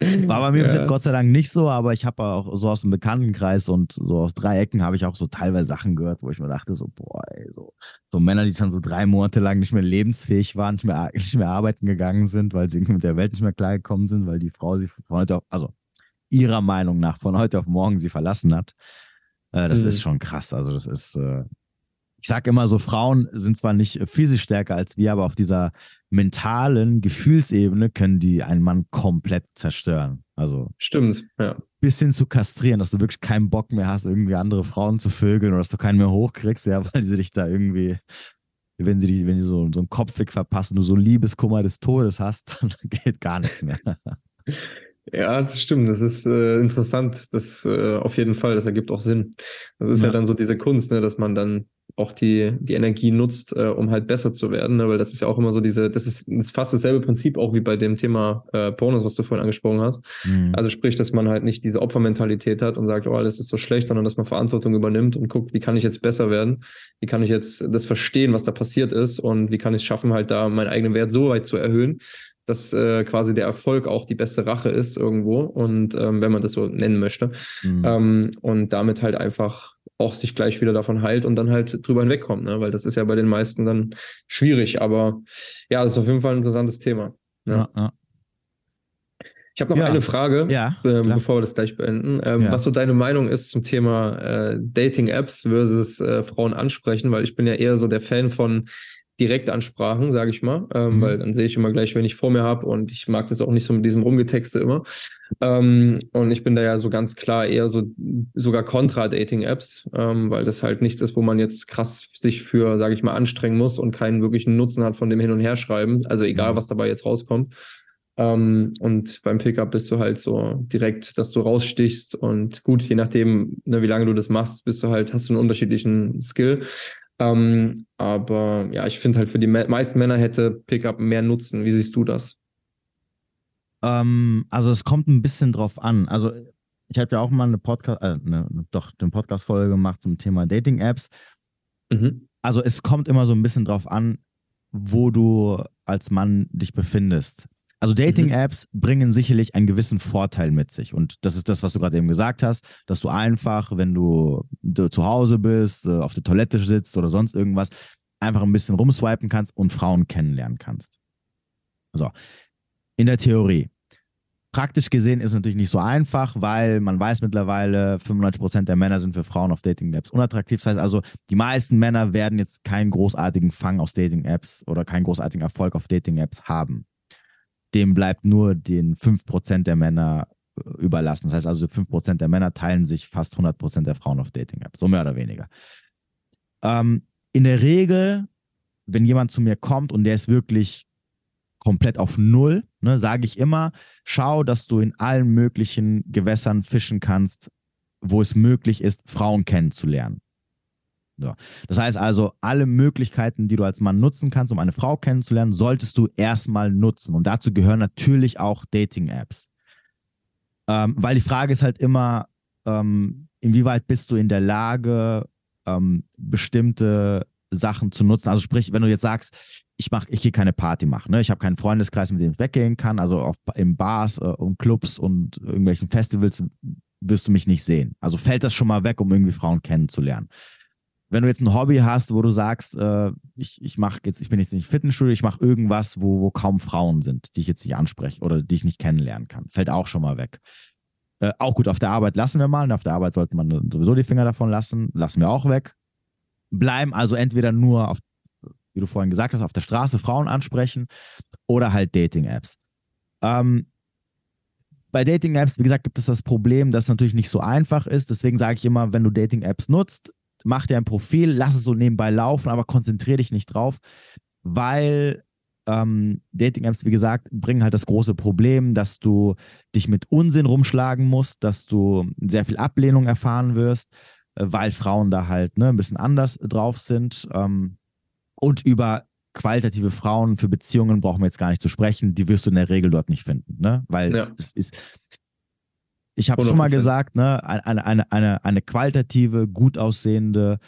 War bei mir ja. bis jetzt Gott sei Dank nicht so, aber ich habe auch so aus dem Bekanntenkreis und so aus drei Ecken habe ich auch so teilweise Sachen gehört, wo ich mir dachte, so, boah, ey, so, so Männer, die schon so drei Monate lang nicht mehr lebensfähig waren, nicht mehr, nicht mehr arbeiten gegangen sind, weil sie irgendwie mit der Welt nicht mehr klargekommen sind, weil die Frau sie von heute auf, also ihrer Meinung nach von heute auf morgen sie verlassen hat. Äh, das mhm. ist schon krass. Also, das ist, äh, ich sage immer so, Frauen sind zwar nicht physisch stärker als wir, aber auf dieser mentalen Gefühlsebene können die einen Mann komplett zerstören. Also stimmt, ja. Bis hin zu kastrieren, dass du wirklich keinen Bock mehr hast, irgendwie andere Frauen zu vögeln oder dass du keinen mehr hochkriegst, ja, weil sie dich da irgendwie, wenn sie die, wenn die so, so einen Kopfweg verpassen, du so Liebeskummer des Todes hast, dann geht gar nichts mehr. Ja, das stimmt. Das ist äh, interessant. Das äh, auf jeden Fall. Das ergibt auch Sinn. Das ist ja, ja dann so diese Kunst, ne, dass man dann auch die, die Energie nutzt, äh, um halt besser zu werden, ne? weil das ist ja auch immer so diese, das ist, das ist fast dasselbe Prinzip auch wie bei dem Thema äh, Pornos, was du vorhin angesprochen hast. Mhm. Also sprich, dass man halt nicht diese Opfermentalität hat und sagt, oh, alles ist so schlecht, sondern dass man Verantwortung übernimmt und guckt, wie kann ich jetzt besser werden, wie kann ich jetzt das verstehen, was da passiert ist und wie kann ich es schaffen, halt da meinen eigenen Wert so weit zu erhöhen, dass äh, quasi der Erfolg auch die beste Rache ist irgendwo und ähm, wenn man das so nennen möchte mhm. ähm, und damit halt einfach auch sich gleich wieder davon heilt und dann halt drüber hinwegkommt, ne? weil das ist ja bei den meisten dann schwierig, aber ja, das ist auf jeden Fall ein interessantes Thema. Ne? Ja, ja. Ich habe noch ja. eine Frage, ja, ähm, bevor wir das gleich beenden. Ähm, ja. Was so deine Meinung ist zum Thema äh, Dating-Apps versus äh, Frauen ansprechen, weil ich bin ja eher so der Fan von Direktansprachen, sage ich mal, ähm, mhm. weil dann sehe ich immer gleich, wenn ich vor mir habe und ich mag das auch nicht so mit diesem Rumgetexte immer. Ähm, und ich bin da ja so ganz klar eher so sogar Contra-Dating-Apps, ähm, weil das halt nichts ist, wo man jetzt krass sich für, sage ich mal, anstrengen muss und keinen wirklichen Nutzen hat von dem Hin- und Herschreiben, also egal, mhm. was dabei jetzt rauskommt. Um, ähm, und beim Pickup bist du halt so direkt, dass du rausstichst und gut, je nachdem, ne, wie lange du das machst, bist du halt, hast du einen unterschiedlichen Skill. Ähm, aber ja, ich finde halt für die me meisten Männer hätte Pickup mehr Nutzen. Wie siehst du das? Ähm, also es kommt ein bisschen drauf an. Also ich habe ja auch mal eine Podcast, äh, eine, doch eine Podcast-Folge gemacht zum Thema Dating-Apps. Mhm. Also es kommt immer so ein bisschen drauf an, wo du als Mann dich befindest. Also Dating-Apps mhm. bringen sicherlich einen gewissen Vorteil mit sich. Und das ist das, was du gerade eben gesagt hast, dass du einfach, wenn du, du zu Hause bist, äh, auf der Toilette sitzt oder sonst irgendwas, einfach ein bisschen rumswipen kannst und Frauen kennenlernen kannst. So, in der Theorie. Praktisch gesehen ist es natürlich nicht so einfach, weil man weiß mittlerweile, 95% der Männer sind für Frauen auf Dating-Apps unattraktiv. Das heißt also, die meisten Männer werden jetzt keinen großartigen Fang aus Dating-Apps oder keinen großartigen Erfolg auf Dating-Apps haben dem bleibt nur den 5% der Männer äh, überlassen. Das heißt also, 5% der Männer teilen sich fast 100% der Frauen auf Dating-Apps, so mehr oder weniger. Ähm, in der Regel, wenn jemand zu mir kommt und der ist wirklich komplett auf Null, ne, sage ich immer, schau, dass du in allen möglichen Gewässern fischen kannst, wo es möglich ist, Frauen kennenzulernen. So. Das heißt also, alle Möglichkeiten, die du als Mann nutzen kannst, um eine Frau kennenzulernen, solltest du erstmal nutzen. Und dazu gehören natürlich auch Dating-Apps. Ähm, weil die Frage ist halt immer, ähm, inwieweit bist du in der Lage, ähm, bestimmte Sachen zu nutzen. Also sprich, wenn du jetzt sagst, ich mach, ich gehe keine Party machen, ne? ich habe keinen Freundeskreis, mit dem ich weggehen kann, also auf, in Bars äh, und Clubs und irgendwelchen Festivals wirst du mich nicht sehen. Also fällt das schon mal weg, um irgendwie Frauen kennenzulernen wenn du jetzt ein Hobby hast, wo du sagst, äh, ich, ich mache jetzt, ich bin jetzt nicht Fitnessstudio, ich mache irgendwas, wo, wo kaum Frauen sind, die ich jetzt nicht anspreche oder die ich nicht kennenlernen kann, fällt auch schon mal weg. Äh, auch gut, auf der Arbeit lassen wir mal. Und auf der Arbeit sollte man sowieso die Finger davon lassen. Lassen wir auch weg. Bleiben also entweder nur auf, wie du vorhin gesagt hast, auf der Straße Frauen ansprechen oder halt Dating-Apps. Ähm, bei Dating-Apps, wie gesagt, gibt es das Problem, dass es natürlich nicht so einfach ist. Deswegen sage ich immer, wenn du Dating-Apps nutzt, mach dir ein Profil, lass es so nebenbei laufen, aber konzentriere dich nicht drauf, weil ähm, Dating-Apps, wie gesagt, bringen halt das große Problem, dass du dich mit Unsinn rumschlagen musst, dass du sehr viel Ablehnung erfahren wirst, äh, weil Frauen da halt ne, ein bisschen anders drauf sind. Ähm, und über qualitative Frauen für Beziehungen brauchen wir jetzt gar nicht zu sprechen. Die wirst du in der Regel dort nicht finden, ne? Weil ja. es ist, ich habe schon mal gesagt, ne, eine, eine, eine, eine qualitative, gut aussehende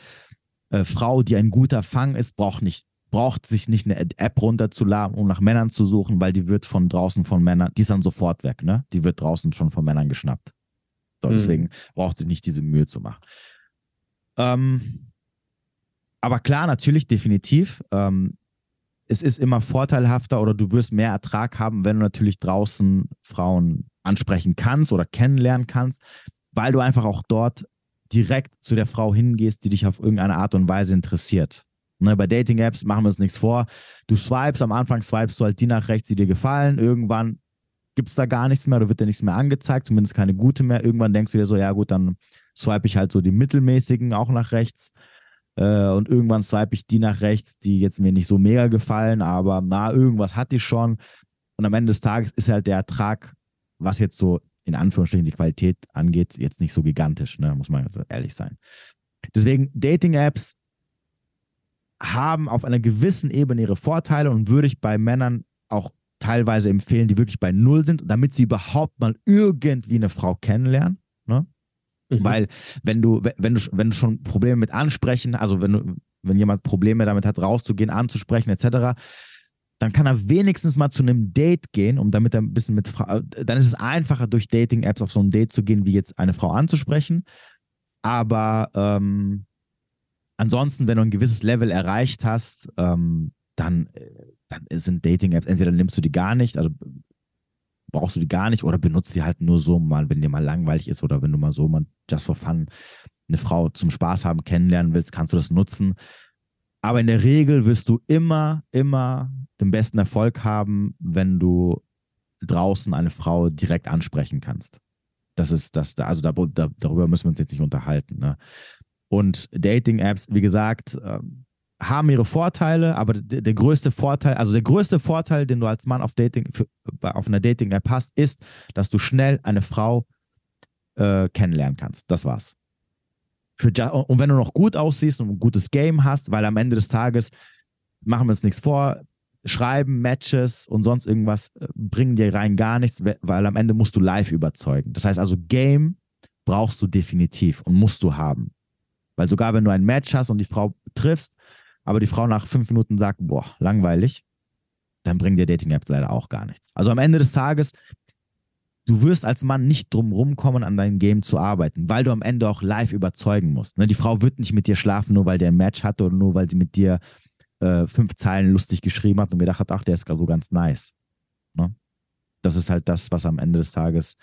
äh, Frau, die ein guter Fang ist, braucht nicht braucht sich nicht eine App runterzuladen, um nach Männern zu suchen, weil die wird von draußen von Männern, die ist dann sofort weg, ne? Die wird draußen schon von Männern geschnappt. So, mhm. Deswegen braucht sich nicht diese Mühe zu machen. Ähm, aber klar, natürlich, definitiv. Ähm, es ist immer vorteilhafter oder du wirst mehr Ertrag haben, wenn du natürlich draußen Frauen ansprechen kannst oder kennenlernen kannst, weil du einfach auch dort direkt zu der Frau hingehst, die dich auf irgendeine Art und Weise interessiert. Ne, bei Dating-Apps machen wir uns nichts vor. Du swipes, am Anfang swipest du halt die nach rechts, die dir gefallen. Irgendwann gibt es da gar nichts mehr, oder wird dir nichts mehr angezeigt, zumindest keine gute mehr. Irgendwann denkst du dir so, ja gut, dann swipe ich halt so die mittelmäßigen auch nach rechts. Äh, und irgendwann swipe ich die nach rechts, die jetzt mir nicht so mega gefallen, aber na, irgendwas hatte ich schon. Und am Ende des Tages ist halt der Ertrag, was jetzt so in Anführungsstrichen die Qualität angeht, jetzt nicht so gigantisch, ne? muss man ehrlich sein. Deswegen, Dating-Apps haben auf einer gewissen Ebene ihre Vorteile und würde ich bei Männern auch teilweise empfehlen, die wirklich bei Null sind, damit sie überhaupt mal irgendwie eine Frau kennenlernen. Ne? Mhm. Weil wenn du, wenn du, wenn du schon Probleme mit ansprechen, also wenn du, wenn jemand Probleme damit hat, rauszugehen, anzusprechen, etc., dann kann er wenigstens mal zu einem Date gehen, um damit er ein bisschen mit Frau, dann ist es einfacher, durch Dating-Apps auf so ein Date zu gehen, wie jetzt eine Frau anzusprechen. Aber ähm, ansonsten, wenn du ein gewisses Level erreicht hast, ähm, dann, äh, dann sind Dating-Apps, entweder nimmst du die gar nicht, also brauchst du die gar nicht oder benutzt sie halt nur so mal, wenn dir mal langweilig ist oder wenn du mal so mal just for fun eine Frau zum Spaß haben kennenlernen willst, kannst du das nutzen. Aber in der Regel wirst du immer, immer den besten Erfolg haben, wenn du draußen eine Frau direkt ansprechen kannst. Das ist das, also darüber müssen wir uns jetzt nicht unterhalten. Ne? Und Dating-Apps, wie gesagt, ähm, haben ihre Vorteile, aber der, der, größte Vorteil, also der größte Vorteil, den du als Mann auf Dating, auf einer Dating-App hast, ist, dass du schnell eine Frau äh, kennenlernen kannst. Das war's. Und wenn du noch gut aussiehst und ein gutes Game hast, weil am Ende des Tages machen wir uns nichts vor, Schreiben, Matches und sonst irgendwas äh, bringen dir rein gar nichts, weil am Ende musst du live überzeugen. Das heißt also, Game brauchst du definitiv und musst du haben. Weil sogar wenn du ein Match hast und die Frau triffst, aber die Frau nach fünf Minuten sagt, boah, langweilig, dann bringen dir Dating-Apps leider auch gar nichts. Also am Ende des Tages, du wirst als Mann nicht drum rumkommen, an deinem Game zu arbeiten, weil du am Ende auch live überzeugen musst. Ne? Die Frau wird nicht mit dir schlafen, nur weil der ein Match hatte oder nur weil sie mit dir äh, fünf Zeilen lustig geschrieben hat und gedacht hat, ach, der ist so ganz nice. Ne? Das ist halt das, was am Ende des Tages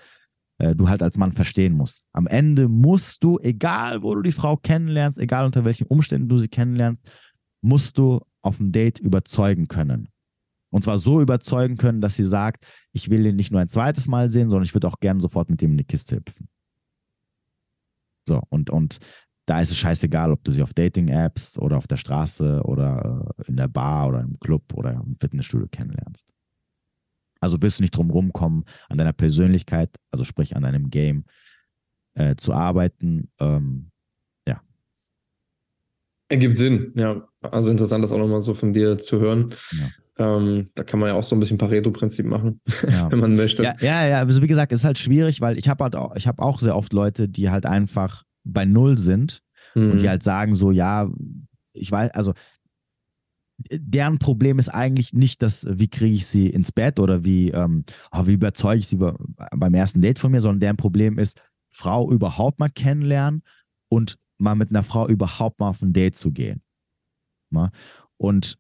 äh, du halt als Mann verstehen musst. Am Ende musst du, egal wo du die Frau kennenlernst, egal unter welchen Umständen du sie kennenlernst, musst du auf dem Date überzeugen können. Und zwar so überzeugen können, dass sie sagt, ich will ihn nicht nur ein zweites Mal sehen, sondern ich würde auch gerne sofort mit ihm in die Kiste hüpfen. So, und, und da ist es scheißegal, ob du sie auf Dating-Apps oder auf der Straße oder äh, in der Bar oder im Club oder im Fitnessstudio kennenlernst. Also wirst du nicht drum rumkommen, an deiner Persönlichkeit, also sprich an deinem Game, äh, zu arbeiten. Ähm, ja. Ergibt Sinn, ja. Also interessant, das auch nochmal so von dir zu hören. Ja. Ähm, da kann man ja auch so ein bisschen Pareto-Prinzip machen, ja. wenn man möchte. Ja, ja, ja, also wie gesagt, ist halt schwierig, weil ich habe halt auch, ich habe auch sehr oft Leute, die halt einfach bei Null sind mhm. und die mhm. halt sagen so, ja, ich weiß, also deren Problem ist eigentlich nicht, dass, wie kriege ich sie ins Bett oder wie, ähm, oh, wie überzeuge ich sie beim ersten Date von mir, sondern deren Problem ist, Frau überhaupt mal kennenlernen und mal mit einer Frau überhaupt mal auf ein Date zu gehen. Ne? Und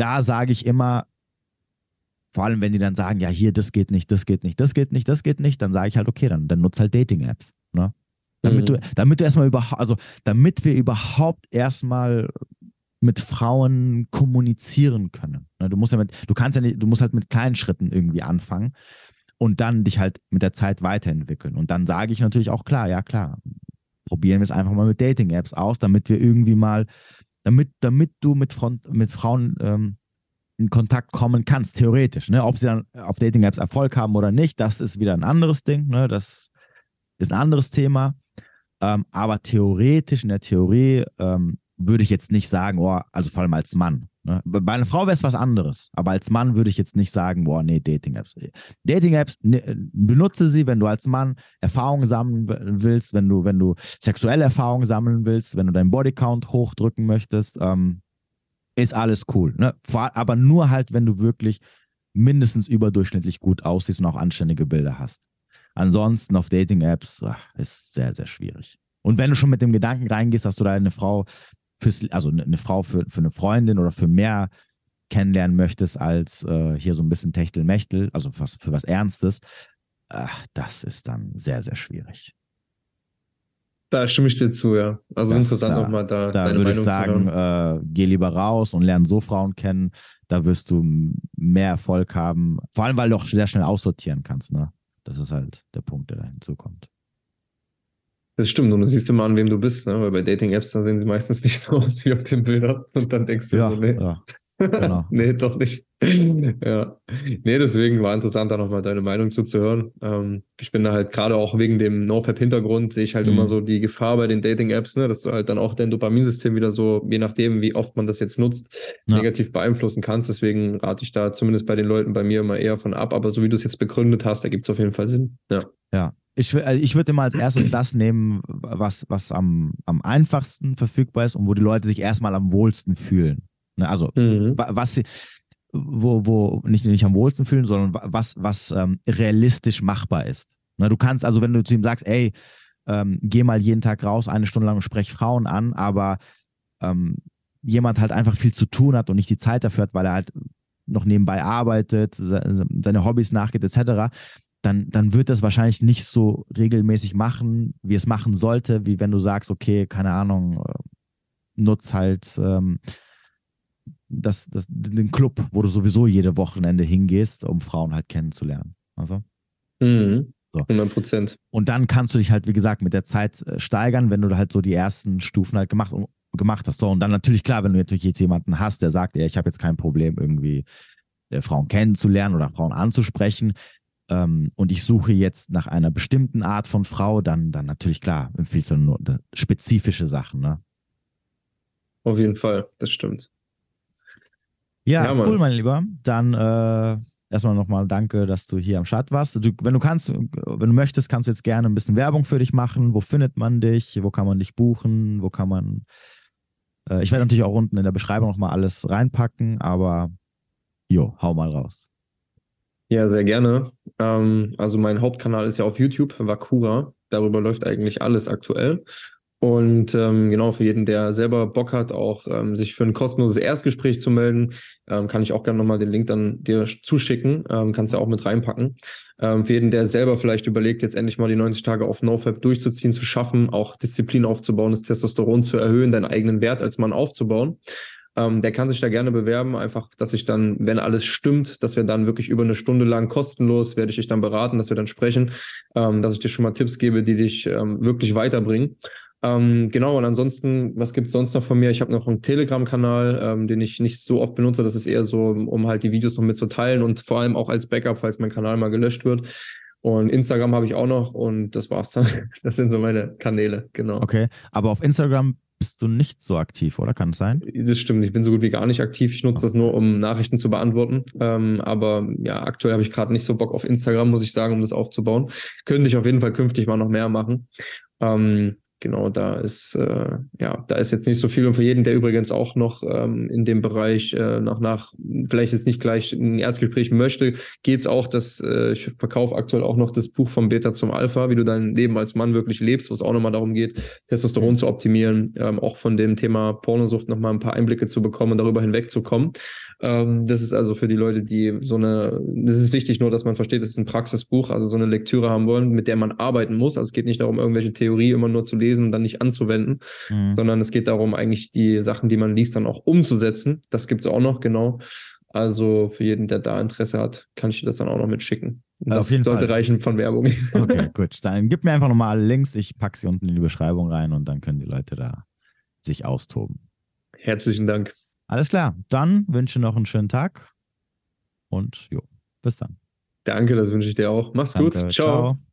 da sage ich immer, vor allem wenn die dann sagen, ja, hier, das geht nicht, das geht nicht, das geht nicht, das geht nicht, dann sage ich halt, okay, dann, dann nutze halt Dating-Apps. Ne? Damit, mhm. du, damit du erstmal überhaupt, also damit wir überhaupt erstmal mit Frauen kommunizieren können. Ne, du musst ja mit, du kannst ja nicht, du musst halt mit kleinen Schritten irgendwie anfangen und dann dich halt mit der Zeit weiterentwickeln. Und dann sage ich natürlich auch klar, ja klar, probieren wir es einfach mal mit Dating-Apps aus, damit wir irgendwie mal, damit, damit du mit, Front, mit Frauen ähm, in Kontakt kommen kannst, theoretisch. Ne? Ob sie dann auf Dating-Apps Erfolg haben oder nicht, das ist wieder ein anderes Ding. Ne? Das ist ein anderes Thema. Ähm, aber theoretisch, in der Theorie, ähm, würde ich jetzt nicht sagen, oh, also vor allem als Mann. Ne? Bei einer Frau wäre es was anderes, aber als Mann würde ich jetzt nicht sagen, boah, nee, Dating-Apps. Dating-Apps, ne, benutze sie, wenn du als Mann Erfahrungen sammeln willst, wenn du, wenn du sexuelle Erfahrungen sammeln willst, wenn du deinen Bodycount hochdrücken möchtest. Ähm, ist alles cool. Ne? Aber nur halt, wenn du wirklich mindestens überdurchschnittlich gut aussiehst und auch anständige Bilder hast. Ansonsten auf Dating-Apps ist sehr, sehr schwierig. Und wenn du schon mit dem Gedanken reingehst, dass du da eine Frau fürs, also eine Frau für, für eine Freundin oder für mehr kennenlernen möchtest als äh, hier so ein bisschen Techtelmechtel, also was, für was Ernstes, äh, das ist dann sehr, sehr schwierig. Da stimme ich dir zu, ja. Also das, interessant da, nochmal da, da deine würde Meinung ich sagen, äh, geh lieber raus und lerne so Frauen kennen, da wirst du mehr Erfolg haben. Vor allem, weil du auch sehr schnell aussortieren kannst, ne? Das ist halt der Punkt, der da hinzukommt. Das stimmt, und du siehst immer an, wem du bist, ne? Weil bei Dating-Apps, da sehen sie meistens nicht so aus wie auf den Bildern. Und dann denkst du ja, so, nee. Ja. Genau. nee, doch nicht. ja. Nee, deswegen war interessant, da nochmal deine Meinung zuzuhören. Ähm, ich bin da halt gerade auch wegen dem NoFap-Hintergrund, sehe ich halt mhm. immer so die Gefahr bei den Dating-Apps, ne, dass du halt dann auch dein Dopaminsystem wieder so, je nachdem, wie oft man das jetzt nutzt, ja. negativ beeinflussen kannst. Deswegen rate ich da zumindest bei den Leuten bei mir immer eher von ab. Aber so wie du es jetzt begründet hast, da gibt es auf jeden Fall Sinn. Ja. Ja, ich, also ich würde immer als erstes das nehmen, was, was am, am einfachsten verfügbar ist und wo die Leute sich erstmal am wohlsten fühlen. Ne? Also, mhm. was sie, wo, wo nicht, nicht am wohlsten fühlen, sondern was, was ähm, realistisch machbar ist. Ne? Du kannst, also wenn du zu ihm sagst, ey, ähm, geh mal jeden Tag raus, eine Stunde lang und sprech Frauen an, aber ähm, jemand halt einfach viel zu tun hat und nicht die Zeit dafür hat, weil er halt noch nebenbei arbeitet, seine Hobbys nachgeht, etc., dann, dann wird das wahrscheinlich nicht so regelmäßig machen, wie es machen sollte, wie wenn du sagst, okay, keine Ahnung, äh, nutz halt ähm, das, das, den Club, wo du sowieso jede Wochenende hingehst, um Frauen halt kennenzulernen. Also. Mhm. So. 100 Prozent. Und dann kannst du dich halt, wie gesagt, mit der Zeit äh, steigern, wenn du halt so die ersten Stufen halt gemacht, gemacht hast. So, und dann natürlich klar, wenn du natürlich jetzt jemanden hast, der sagt, ja, ich habe jetzt kein Problem, irgendwie äh, Frauen kennenzulernen oder Frauen anzusprechen, ähm, und ich suche jetzt nach einer bestimmten Art von Frau, dann, dann natürlich klar, empfiehlst du nur spezifische Sachen, ne? Auf jeden Fall, das stimmt. Ja, ja cool, mein Lieber. Dann äh, erstmal nochmal danke, dass du hier am Start warst. Du, wenn du kannst, wenn du möchtest, kannst du jetzt gerne ein bisschen Werbung für dich machen. Wo findet man dich? Wo kann man dich buchen? Wo kann man. Äh, ich werde natürlich auch unten in der Beschreibung nochmal alles reinpacken, aber jo, hau mal raus. Ja, sehr gerne. Ähm, also mein Hauptkanal ist ja auf YouTube, Vakura. Darüber läuft eigentlich alles aktuell. Und ähm, genau, für jeden, der selber Bock hat, auch ähm, sich für ein kostenloses Erstgespräch zu melden, ähm, kann ich auch gerne nochmal den Link dann dir zuschicken. Ähm, kannst ja auch mit reinpacken. Ähm, für jeden, der selber vielleicht überlegt, jetzt endlich mal die 90 Tage auf NoFap durchzuziehen, zu schaffen, auch Disziplin aufzubauen, das Testosteron zu erhöhen, deinen eigenen Wert als Mann aufzubauen. Ähm, der kann sich da gerne bewerben, einfach, dass ich dann, wenn alles stimmt, dass wir dann wirklich über eine Stunde lang kostenlos, werde ich dich dann beraten, dass wir dann sprechen, ähm, dass ich dir schon mal Tipps gebe, die dich ähm, wirklich weiterbringen. Ähm, genau, und ansonsten, was gibt es sonst noch von mir? Ich habe noch einen Telegram-Kanal, ähm, den ich nicht so oft benutze. Das ist eher so, um halt die Videos noch mitzuteilen und vor allem auch als Backup, falls mein Kanal mal gelöscht wird. Und Instagram habe ich auch noch und das war's dann. Das sind so meine Kanäle, genau. Okay, aber auf Instagram bist du nicht so aktiv, oder? Kann es sein? Das stimmt, ich bin so gut wie gar nicht aktiv. Ich nutze okay. das nur, um Nachrichten zu beantworten. Ähm, aber ja, aktuell habe ich gerade nicht so Bock auf Instagram, muss ich sagen, um das aufzubauen. Könnte ich auf jeden Fall künftig mal noch mehr machen. Ähm, genau, da ist äh, ja, da ist jetzt nicht so viel und für jeden, der übrigens auch noch ähm, in dem Bereich äh, nach nach vielleicht jetzt nicht gleich ein Erstgespräch möchte, geht's auch, dass äh, ich verkaufe aktuell auch noch das Buch vom Beta zum Alpha, wie du dein Leben als Mann wirklich lebst, wo es auch nochmal darum geht, Testosteron mhm. zu optimieren, ähm, auch von dem Thema Pornosucht nochmal ein paar Einblicke zu bekommen und darüber hinwegzukommen. Ähm, das ist also für die Leute, die so eine, das ist wichtig nur, dass man versteht, es ist ein Praxisbuch, also so eine Lektüre haben wollen, mit der man arbeiten muss. Also es geht nicht darum, irgendwelche Theorie immer nur zu lesen lesen und dann nicht anzuwenden, mhm. sondern es geht darum, eigentlich die Sachen, die man liest, dann auch umzusetzen. Das gibt es auch noch, genau. Also für jeden, der da Interesse hat, kann ich dir das dann auch noch mitschicken. Das sollte Fall. reichen von Werbung. Okay, gut. Dann gib mir einfach nochmal alle Links. Ich packe sie unten in die Beschreibung rein und dann können die Leute da sich austoben. Herzlichen Dank. Alles klar. Dann wünsche noch einen schönen Tag und jo, bis dann. Danke, das wünsche ich dir auch. Mach's Danke. gut. Ciao. Ciao.